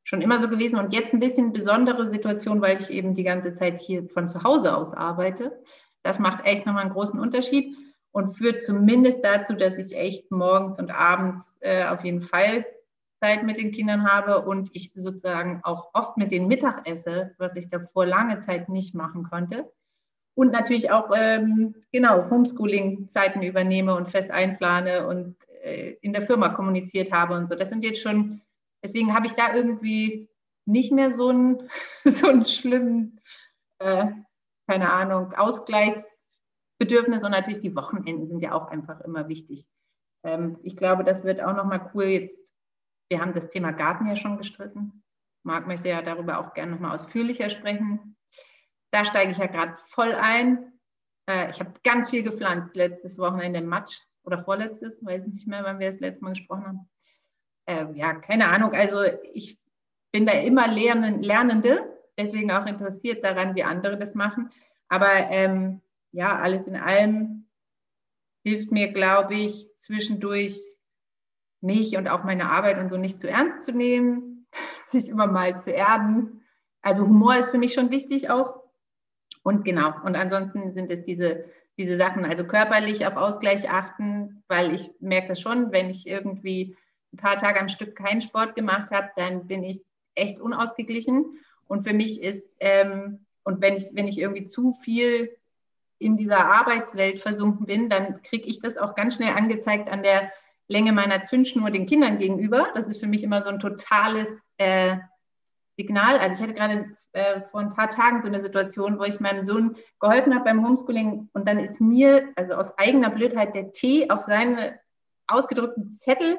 schon immer so gewesen und jetzt ein bisschen besondere Situation, weil ich eben die ganze Zeit hier von zu Hause aus arbeite. Das macht echt nochmal einen großen Unterschied. und führt zumindest dazu, dass ich echt morgens und abends äh, auf jeden Fall Zeit mit den Kindern habe und ich sozusagen auch oft mit denen Mittag esse, was ich davor lange Zeit nicht machen konnte. Und natürlich auch, ähm, genau, Homeschooling-Zeiten übernehme und fest einplane und äh, in der Firma kommuniziert habe und so. Das sind jetzt schon, deswegen habe ich da irgendwie nicht mehr so einen, *laughs* so schlimmen, äh, keine Ahnung, Ausgleichsbedürfnis und natürlich die Wochenenden sind ja auch einfach immer wichtig. Ähm, ich glaube, das wird auch nochmal cool jetzt. Wir haben das Thema Garten ja schon gestriffen. Marc möchte ja darüber auch gerne nochmal ausführlicher sprechen. Da steige ich ja gerade voll ein. Äh, ich habe ganz viel gepflanzt letztes Wochenende Matsch oder vorletztes, weiß ich nicht mehr, wann wir das letzte Mal gesprochen haben. Äh, ja, keine Ahnung. Also ich bin da immer Lernende, deswegen auch interessiert daran, wie andere das machen. Aber ähm, ja, alles in allem hilft mir, glaube ich, zwischendurch mich und auch meine Arbeit und so nicht zu ernst zu nehmen, *laughs* sich immer mal zu erden. Also Humor ist für mich schon wichtig auch. Und genau, und ansonsten sind es diese, diese Sachen, also körperlich auf Ausgleich achten, weil ich merke das schon, wenn ich irgendwie ein paar Tage am Stück keinen Sport gemacht habe, dann bin ich echt unausgeglichen. Und für mich ist, ähm, und wenn ich, wenn ich irgendwie zu viel in dieser Arbeitswelt versunken bin, dann kriege ich das auch ganz schnell angezeigt an der Länge meiner Zündschnur den Kindern gegenüber. Das ist für mich immer so ein totales äh, Signal. Also ich hatte gerade äh, vor ein paar Tagen so eine Situation, wo ich meinem Sohn geholfen habe beim Homeschooling und dann ist mir, also aus eigener Blödheit, der Tee auf seine ausgedrückten Zettel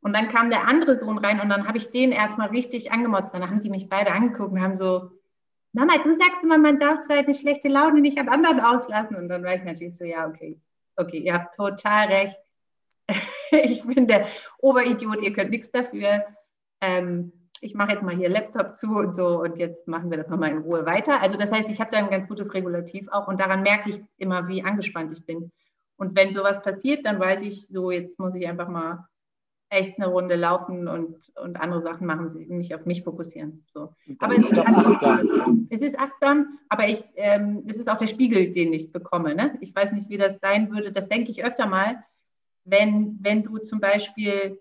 und dann kam der andere Sohn rein und dann habe ich den erstmal richtig angemotzt. Dann haben die mich beide angeguckt und haben so, Mama, du sagst immer, man darf seine schlechte Laune nicht an anderen auslassen. Und dann war ich natürlich so, ja, okay, okay, ihr habt total recht. *laughs* ich bin der Oberidiot, ihr könnt nichts dafür. Ähm, ich mache jetzt mal hier Laptop zu und so und jetzt machen wir das nochmal in Ruhe weiter. Also das heißt, ich habe da ein ganz gutes Regulativ auch und daran merke ich immer, wie angespannt ich bin. Und wenn sowas passiert, dann weiß ich so, jetzt muss ich einfach mal echt eine Runde laufen und, und andere Sachen machen, mich auf mich fokussieren. So. Aber es ist, achtsam. es ist achtsam, aber ich, ähm, es ist auch der Spiegel, den ich bekomme. Ne? Ich weiß nicht, wie das sein würde. Das denke ich öfter mal, wenn, wenn du zum Beispiel,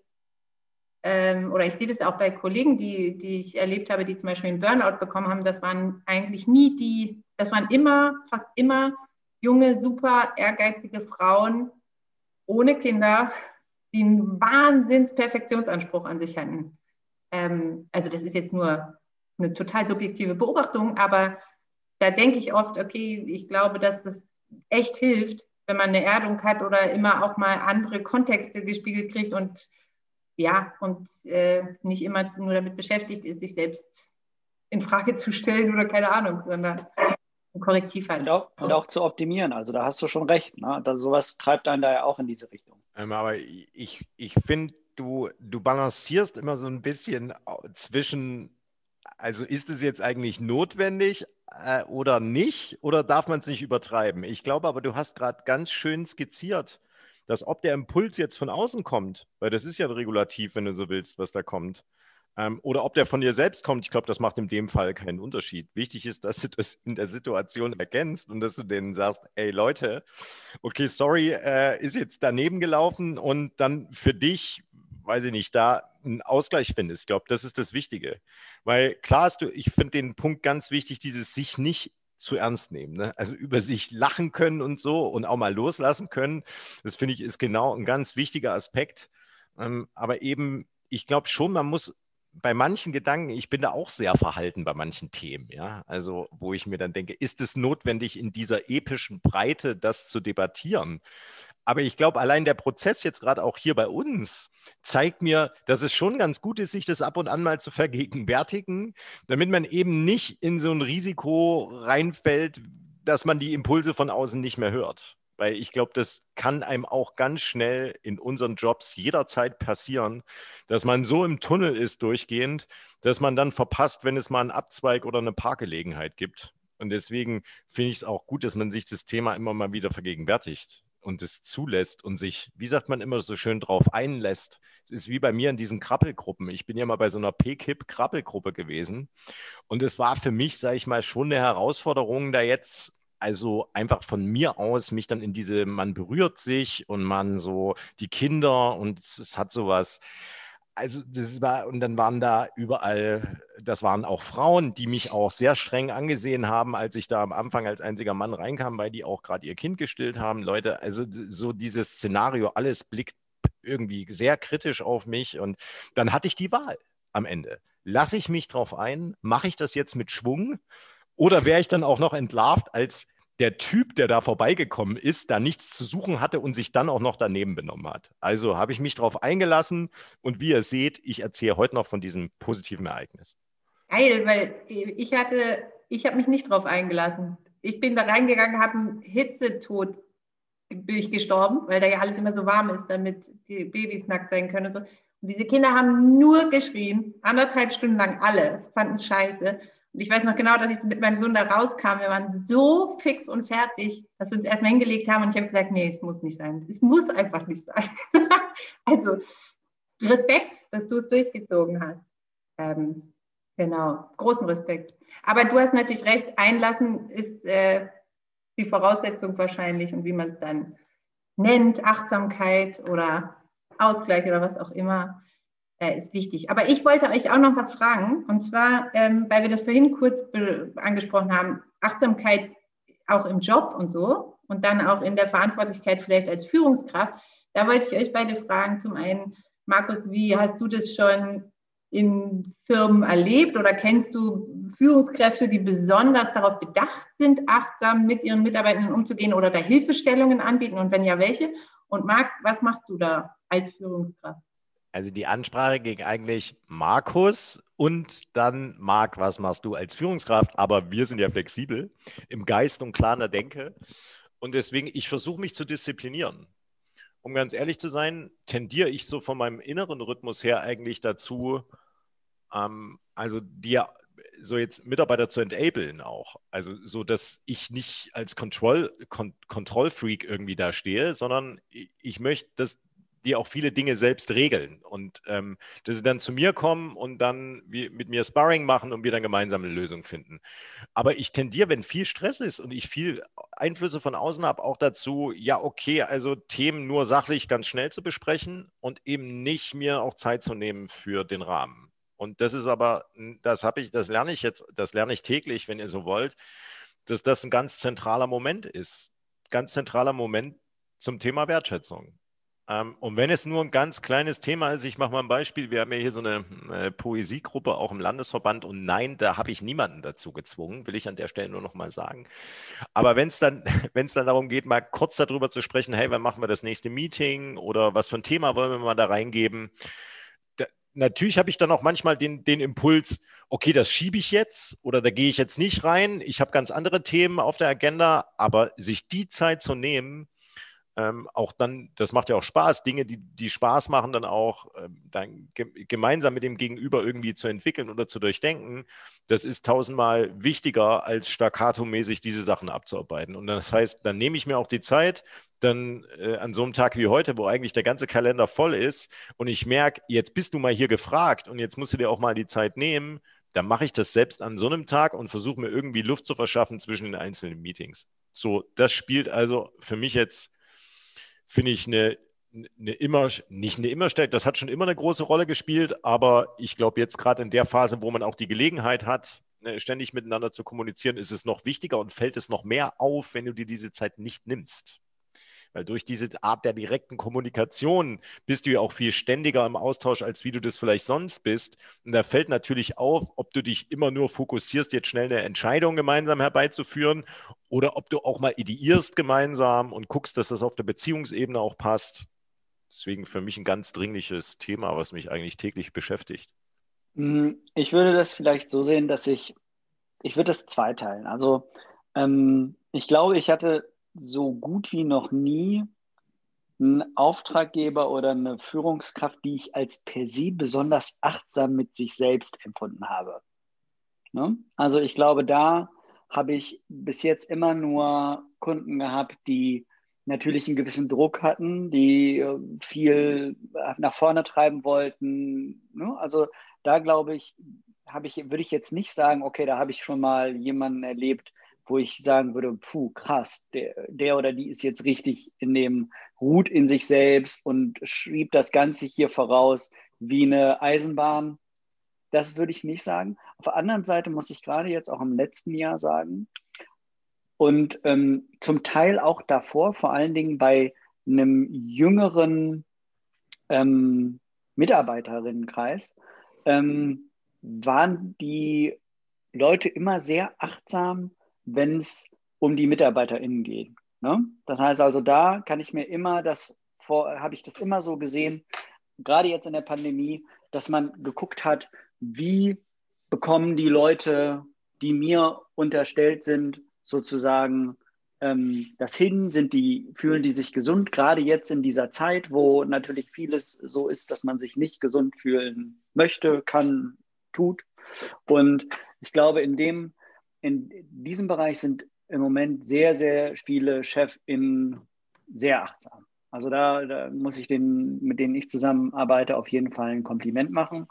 ähm, oder ich sehe das auch bei Kollegen, die, die ich erlebt habe, die zum Beispiel einen Burnout bekommen haben, das waren eigentlich nie die, das waren immer, fast immer junge, super ehrgeizige Frauen ohne Kinder, die einen Wahnsinns-Perfektionsanspruch an sich hatten. Ähm, also das ist jetzt nur eine total subjektive Beobachtung, aber da denke ich oft, okay, ich glaube, dass das echt hilft, wenn man eine Erdung hat oder immer auch mal andere Kontexte gespiegelt kriegt und ja, und äh, nicht immer nur damit beschäftigt ist, sich selbst in Frage zu stellen oder keine Ahnung, sondern ein Korrektiv halt. Und auch, und auch zu optimieren, also da hast du schon recht. Ne? Das, sowas treibt einen da ja auch in diese Richtung. Ähm, aber ich, ich finde, du, du balancierst immer so ein bisschen zwischen, also ist es jetzt eigentlich notwendig äh, oder nicht, oder darf man es nicht übertreiben? Ich glaube aber, du hast gerade ganz schön skizziert, dass ob der Impuls jetzt von außen kommt, weil das ist ja Regulativ, wenn du so willst, was da kommt, ähm, oder ob der von dir selbst kommt, ich glaube, das macht in dem Fall keinen Unterschied. Wichtig ist, dass du das in der Situation erkennst und dass du denen sagst, ey Leute, okay, sorry, äh, ist jetzt daneben gelaufen und dann für dich, weiß ich nicht, da einen Ausgleich findest. Ich glaube, das ist das Wichtige. Weil klar hast du, ich finde den Punkt ganz wichtig, dieses sich nicht zu ernst nehmen. Ne? Also über sich lachen können und so und auch mal loslassen können. Das finde ich ist genau ein ganz wichtiger Aspekt. Ähm, aber eben, ich glaube schon, man muss bei manchen Gedanken, ich bin da auch sehr verhalten bei manchen Themen, ja. Also, wo ich mir dann denke, ist es notwendig, in dieser epischen Breite das zu debattieren? Aber ich glaube, allein der Prozess jetzt gerade auch hier bei uns zeigt mir, dass es schon ganz gut ist, sich das ab und an mal zu vergegenwärtigen, damit man eben nicht in so ein Risiko reinfällt, dass man die Impulse von außen nicht mehr hört. Weil ich glaube, das kann einem auch ganz schnell in unseren Jobs jederzeit passieren, dass man so im Tunnel ist durchgehend, dass man dann verpasst, wenn es mal einen Abzweig oder eine Parkgelegenheit gibt. Und deswegen finde ich es auch gut, dass man sich das Thema immer mal wieder vergegenwärtigt und es zulässt und sich, wie sagt man immer so schön, drauf einlässt. Es ist wie bei mir in diesen Krabbelgruppen. Ich bin ja mal bei so einer PKIP-Krabbelgruppe gewesen. Und es war für mich, sage ich mal, schon eine Herausforderung, da jetzt also einfach von mir aus mich dann in diese, man berührt sich und man so die Kinder und es hat sowas. Also das war, und dann waren da überall, das waren auch Frauen, die mich auch sehr streng angesehen haben, als ich da am Anfang als einziger Mann reinkam, weil die auch gerade ihr Kind gestillt haben. Leute, also so dieses Szenario, alles blickt irgendwie sehr kritisch auf mich und dann hatte ich die Wahl am Ende. Lasse ich mich drauf ein? Mache ich das jetzt mit Schwung? Oder wäre ich dann auch noch entlarvt als der Typ, der da vorbeigekommen ist, da nichts zu suchen hatte und sich dann auch noch daneben benommen hat. Also habe ich mich darauf eingelassen und wie ihr seht, ich erzähle heute noch von diesem positiven Ereignis. Geil, weil ich hatte, ich habe mich nicht darauf eingelassen. Ich bin da reingegangen, habe einen Hitzetod durchgestorben, weil da ja alles immer so warm ist, damit die Babys nackt sein können und so. Und diese Kinder haben nur geschrien, anderthalb Stunden lang alle, fanden es scheiße. Und ich weiß noch genau, dass ich mit meinem Sohn da rauskam. Wir waren so fix und fertig, dass wir uns erstmal hingelegt haben und ich habe gesagt, nee, es muss nicht sein. Es muss einfach nicht sein. *laughs* also Respekt, dass du es durchgezogen hast. Ähm, genau, großen Respekt. Aber du hast natürlich recht, einlassen ist äh, die Voraussetzung wahrscheinlich und wie man es dann nennt, Achtsamkeit oder Ausgleich oder was auch immer, äh, ist wichtig. Aber ich wollte euch auch noch was fragen, und zwar, ähm, weil wir das vorhin kurz angesprochen haben, Achtsamkeit auch im Job und so und dann auch in der Verantwortlichkeit vielleicht als Führungskraft. Da wollte ich euch beide fragen. Zum einen, Markus, wie hast du das schon in Firmen erlebt oder kennst du Führungskräfte, die besonders darauf bedacht sind, achtsam mit ihren Mitarbeitern umzugehen oder da Hilfestellungen anbieten und wenn ja, welche? Und Marc, was machst du da als Führungskraft? Also die Ansprache ging eigentlich Markus und dann Marc, was machst du als Führungskraft? Aber wir sind ja flexibel im Geist und klarer Denke. Und deswegen, ich versuche mich zu disziplinieren. Um ganz ehrlich zu sein, tendiere ich so von meinem inneren Rhythmus her eigentlich dazu, ähm, also dir so jetzt Mitarbeiter zu enablen auch. Also so, dass ich nicht als Control, Con Kontrollfreak irgendwie da stehe, sondern ich möchte, dass die auch viele Dinge selbst regeln und ähm, dass sie dann zu mir kommen und dann mit mir Sparring machen und wir dann gemeinsam eine Lösung finden. Aber ich tendiere, wenn viel Stress ist und ich viel Einflüsse von außen habe, auch dazu, ja, okay, also Themen nur sachlich ganz schnell zu besprechen und eben nicht mir auch Zeit zu nehmen für den Rahmen. Und das ist aber, das habe ich, das lerne ich jetzt, das lerne ich täglich, wenn ihr so wollt, dass das ein ganz zentraler Moment ist. Ganz zentraler Moment zum Thema Wertschätzung. Ähm, und wenn es nur ein ganz kleines Thema ist, ich mache mal ein Beispiel, wir haben ja hier so eine, eine Poesiegruppe auch im Landesverband und nein, da habe ich niemanden dazu gezwungen, will ich an der Stelle nur noch mal sagen. Aber wenn es dann, *laughs* wenn es dann darum geht, mal kurz darüber zu sprechen, hey, wann machen wir das nächste Meeting oder was für ein Thema wollen wir mal da reingeben, natürlich habe ich dann auch manchmal den, den Impuls, okay, das schiebe ich jetzt oder da gehe ich jetzt nicht rein. Ich habe ganz andere Themen auf der Agenda, aber sich die Zeit zu nehmen, ähm, auch dann, das macht ja auch Spaß, Dinge, die, die Spaß machen, dann auch ähm, dann ge gemeinsam mit dem Gegenüber irgendwie zu entwickeln oder zu durchdenken, das ist tausendmal wichtiger, als staccato-mäßig diese Sachen abzuarbeiten. Und das heißt, dann nehme ich mir auch die Zeit, dann äh, an so einem Tag wie heute, wo eigentlich der ganze Kalender voll ist und ich merke, jetzt bist du mal hier gefragt und jetzt musst du dir auch mal die Zeit nehmen, dann mache ich das selbst an so einem Tag und versuche mir irgendwie Luft zu verschaffen zwischen den einzelnen Meetings. So, das spielt also für mich jetzt, finde ich, eine, eine immer, nicht eine immer stärker, das hat schon immer eine große Rolle gespielt, aber ich glaube jetzt gerade in der Phase, wo man auch die Gelegenheit hat, ne, ständig miteinander zu kommunizieren, ist es noch wichtiger und fällt es noch mehr auf, wenn du dir diese Zeit nicht nimmst. Weil durch diese Art der direkten Kommunikation bist du ja auch viel ständiger im Austausch, als wie du das vielleicht sonst bist. Und da fällt natürlich auf, ob du dich immer nur fokussierst, jetzt schnell eine Entscheidung gemeinsam herbeizuführen oder ob du auch mal ideierst gemeinsam und guckst, dass das auf der Beziehungsebene auch passt. Deswegen für mich ein ganz dringliches Thema, was mich eigentlich täglich beschäftigt. Hm, ich würde das vielleicht so sehen, dass ich, ich würde das zweiteilen. Also ähm, ich glaube, ich hatte so gut wie noch nie einen Auftraggeber oder eine Führungskraft, die ich als per se besonders achtsam mit sich selbst empfunden habe. Ne? Also ich glaube, da habe ich bis jetzt immer nur Kunden gehabt, die natürlich einen gewissen Druck hatten, die äh, viel nach vorne treiben wollten. Ne? Also da glaube ich, habe ich, würde ich jetzt nicht sagen, okay, da habe ich schon mal jemanden erlebt, wo ich sagen würde, puh, krass, der, der oder die ist jetzt richtig in dem, ruht in sich selbst und schrieb das Ganze hier voraus wie eine Eisenbahn. Das würde ich nicht sagen. Auf der anderen Seite muss ich gerade jetzt auch im letzten Jahr sagen und ähm, zum Teil auch davor, vor allen Dingen bei einem jüngeren ähm, Mitarbeiterinnenkreis, ähm, waren die Leute immer sehr achtsam wenn es um die MitarbeiterInnen geht. Ne? Das heißt also, da kann ich mir immer das vor, habe ich das immer so gesehen, gerade jetzt in der Pandemie, dass man geguckt hat, wie bekommen die Leute, die mir unterstellt sind, sozusagen ähm, das hin, sind die, fühlen die sich gesund, gerade jetzt in dieser Zeit, wo natürlich vieles so ist, dass man sich nicht gesund fühlen möchte, kann, tut. Und ich glaube, in dem in diesem Bereich sind im Moment sehr, sehr viele ChefInnen sehr achtsam. Also da, da, muss ich den, mit denen ich zusammenarbeite, auf jeden Fall ein Kompliment machen.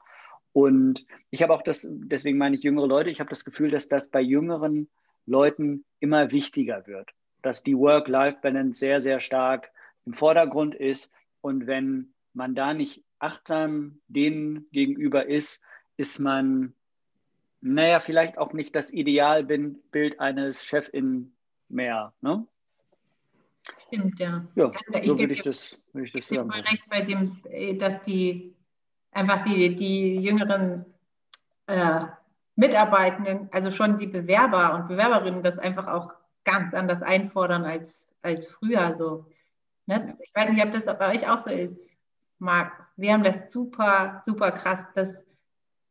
Und ich habe auch das, deswegen meine ich jüngere Leute, ich habe das Gefühl, dass das bei jüngeren Leuten immer wichtiger wird, dass die Work-Life-Balance sehr, sehr stark im Vordergrund ist. Und wenn man da nicht achtsam denen gegenüber ist, ist man naja, vielleicht auch nicht das Idealbild eines Chefin mehr. Ne? Stimmt, ja. Ja, also so würde ich das, würde ich das sagen. Ich recht bei dem, äh, dass die einfach die, die jüngeren äh, Mitarbeitenden, also schon die Bewerber und Bewerberinnen, das einfach auch ganz anders einfordern als, als früher. So. Ne? Ich weiß nicht, ob das bei euch auch so ist, Marc. Wir haben das super, super krass, dass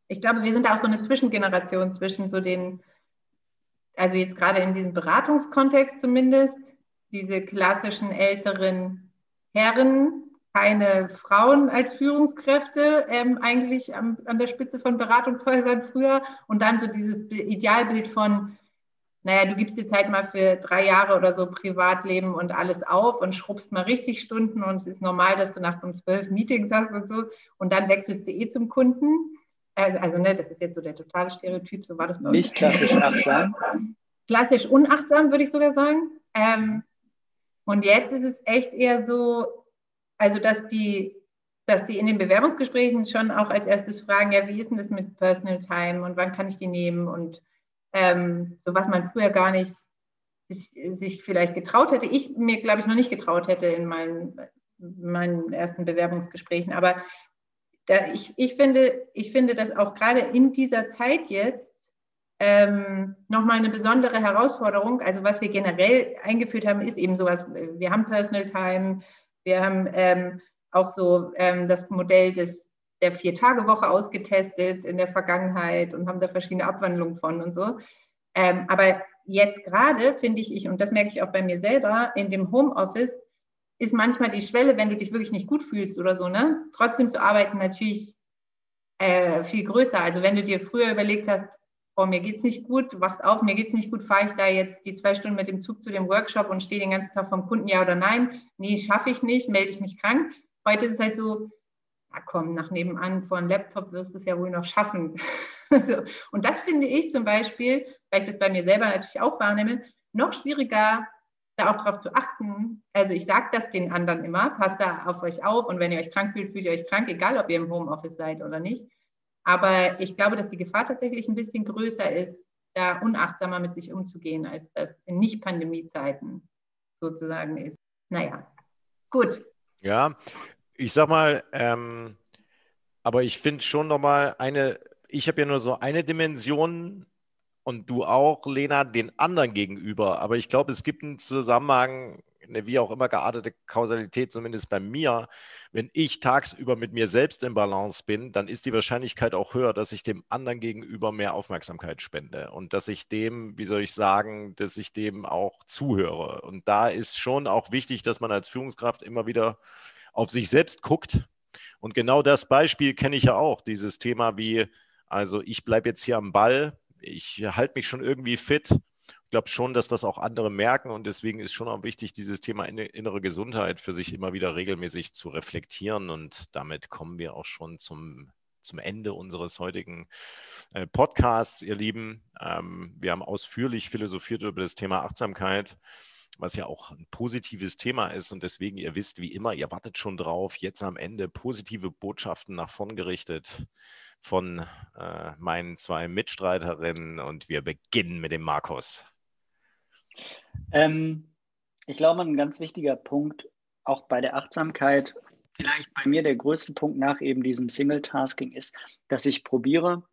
ich glaube, wir sind auch so eine Zwischengeneration zwischen so den, also jetzt gerade in diesem Beratungskontext zumindest, diese klassischen älteren Herren, keine Frauen als Führungskräfte, ähm, eigentlich am, an der Spitze von Beratungshäusern früher und dann so dieses Idealbild von, naja, du gibst dir Zeit mal für drei Jahre oder so Privatleben und alles auf und schrubbst mal richtig Stunden und es ist normal, dass du nachts um zwölf Meetings hast und so und dann wechselst du eh zum Kunden. Äh, also ne, das ist jetzt so der totale Stereotyp, so war das bei uns. Nicht klassisch achtsam. Klassisch unachtsam, würde ich sogar sagen. Ähm, und jetzt ist es echt eher so, also dass die, dass die in den Bewerbungsgesprächen schon auch als erstes fragen, ja, wie ist denn das mit Personal Time und wann kann ich die nehmen und ähm, so was man früher gar nicht sich, sich vielleicht getraut hätte. Ich mir, glaube ich, noch nicht getraut hätte in meinen, meinen ersten Bewerbungsgesprächen. Aber da, ich, ich, finde, ich finde, dass auch gerade in dieser Zeit jetzt ähm, nochmal eine besondere Herausforderung, also was wir generell eingeführt haben, ist eben sowas, wir haben Personal Time, wir haben ähm, auch so ähm, das Modell des, der Vier-Tage-Woche ausgetestet in der Vergangenheit und haben da verschiedene Abwandlungen von und so. Ähm, aber jetzt gerade finde ich, ich, und das merke ich auch bei mir selber, in dem Homeoffice ist manchmal die Schwelle, wenn du dich wirklich nicht gut fühlst oder so, ne? Trotzdem zu arbeiten natürlich äh, viel größer. Also wenn du dir früher überlegt hast, oh, mir geht's nicht gut, wachst auf, mir geht's nicht gut, fahre ich da jetzt die zwei Stunden mit dem Zug zu dem Workshop und stehe den ganzen Tag vom Kunden, ja oder nein? Nee, schaffe ich nicht, melde ich mich krank. Heute ist es halt so, ja komm, nach nebenan vor einem Laptop wirst du es ja wohl noch schaffen. *laughs* so. Und das finde ich zum Beispiel, weil ich das bei mir selber natürlich auch wahrnehme, noch schwieriger da auch darauf zu achten. Also ich sage das den anderen immer, passt da auf euch auf und wenn ihr euch krank fühlt, fühlt ihr euch krank, egal ob ihr im Homeoffice seid oder nicht. Aber ich glaube, dass die Gefahr tatsächlich ein bisschen größer ist, da unachtsamer mit sich umzugehen, als das in Nicht-Pandemie-Zeiten sozusagen ist. Naja, gut. Ja, ich sag mal, ähm, aber ich finde schon nochmal eine, ich habe ja nur so eine Dimension und du auch, Lena, den anderen gegenüber. Aber ich glaube, es gibt einen Zusammenhang, eine wie auch immer geartete Kausalität, zumindest bei mir. Wenn ich tagsüber mit mir selbst im Balance bin, dann ist die Wahrscheinlichkeit auch höher, dass ich dem anderen gegenüber mehr Aufmerksamkeit spende und dass ich dem, wie soll ich sagen, dass ich dem auch zuhöre. Und da ist schon auch wichtig, dass man als Führungskraft immer wieder auf sich selbst guckt. Und genau das Beispiel kenne ich ja auch, dieses Thema wie, also ich bleibe jetzt hier am Ball, ich halte mich schon irgendwie fit. Ich glaube schon, dass das auch andere merken und deswegen ist schon auch wichtig, dieses Thema innere Gesundheit für sich immer wieder regelmäßig zu reflektieren und damit kommen wir auch schon zum zum Ende unseres heutigen äh, Podcasts, ihr Lieben. Ähm, wir haben ausführlich philosophiert über das Thema Achtsamkeit was ja auch ein positives Thema ist. Und deswegen, ihr wisst, wie immer, ihr wartet schon drauf. Jetzt am Ende positive Botschaften nach vorn gerichtet von äh, meinen zwei Mitstreiterinnen. Und wir beginnen mit dem Markus. Ähm, ich glaube, ein ganz wichtiger Punkt, auch bei der Achtsamkeit, vielleicht bei mir der größte Punkt nach eben diesem Single-Tasking ist, dass ich probiere,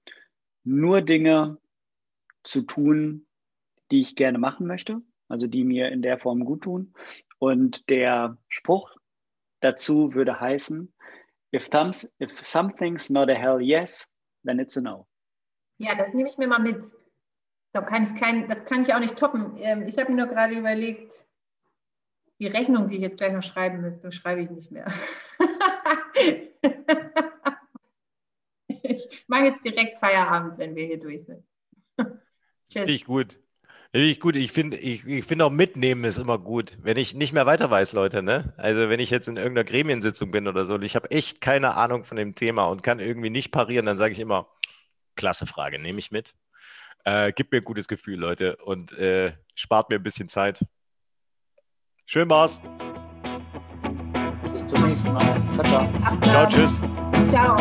nur Dinge zu tun, die ich gerne machen möchte also die mir in der Form gut tun. Und der Spruch dazu würde heißen, if, thumbs, if something's not a hell yes, then it's a no. Ja, das nehme ich mir mal mit. Da kann ich kein, das kann ich auch nicht toppen. Ähm, ich habe mir nur gerade überlegt, die Rechnung, die ich jetzt gleich noch schreiben müsste, schreibe ich nicht mehr. *laughs* ich mache jetzt direkt Feierabend, wenn wir hier durch sind. *laughs* Tschüss. Ich gut. Ich gut, ich finde ich, ich find auch mitnehmen ist immer gut, wenn ich nicht mehr weiter weiß, Leute. Ne? Also wenn ich jetzt in irgendeiner Gremiensitzung bin oder so und ich habe echt keine Ahnung von dem Thema und kann irgendwie nicht parieren, dann sage ich immer, klasse Frage, nehme ich mit. Äh, gibt mir ein gutes Gefühl, Leute, und äh, spart mir ein bisschen Zeit. Schön war's. Bis zum nächsten Mal. Ciao, ciao. Ciao, tschüss. Ciao.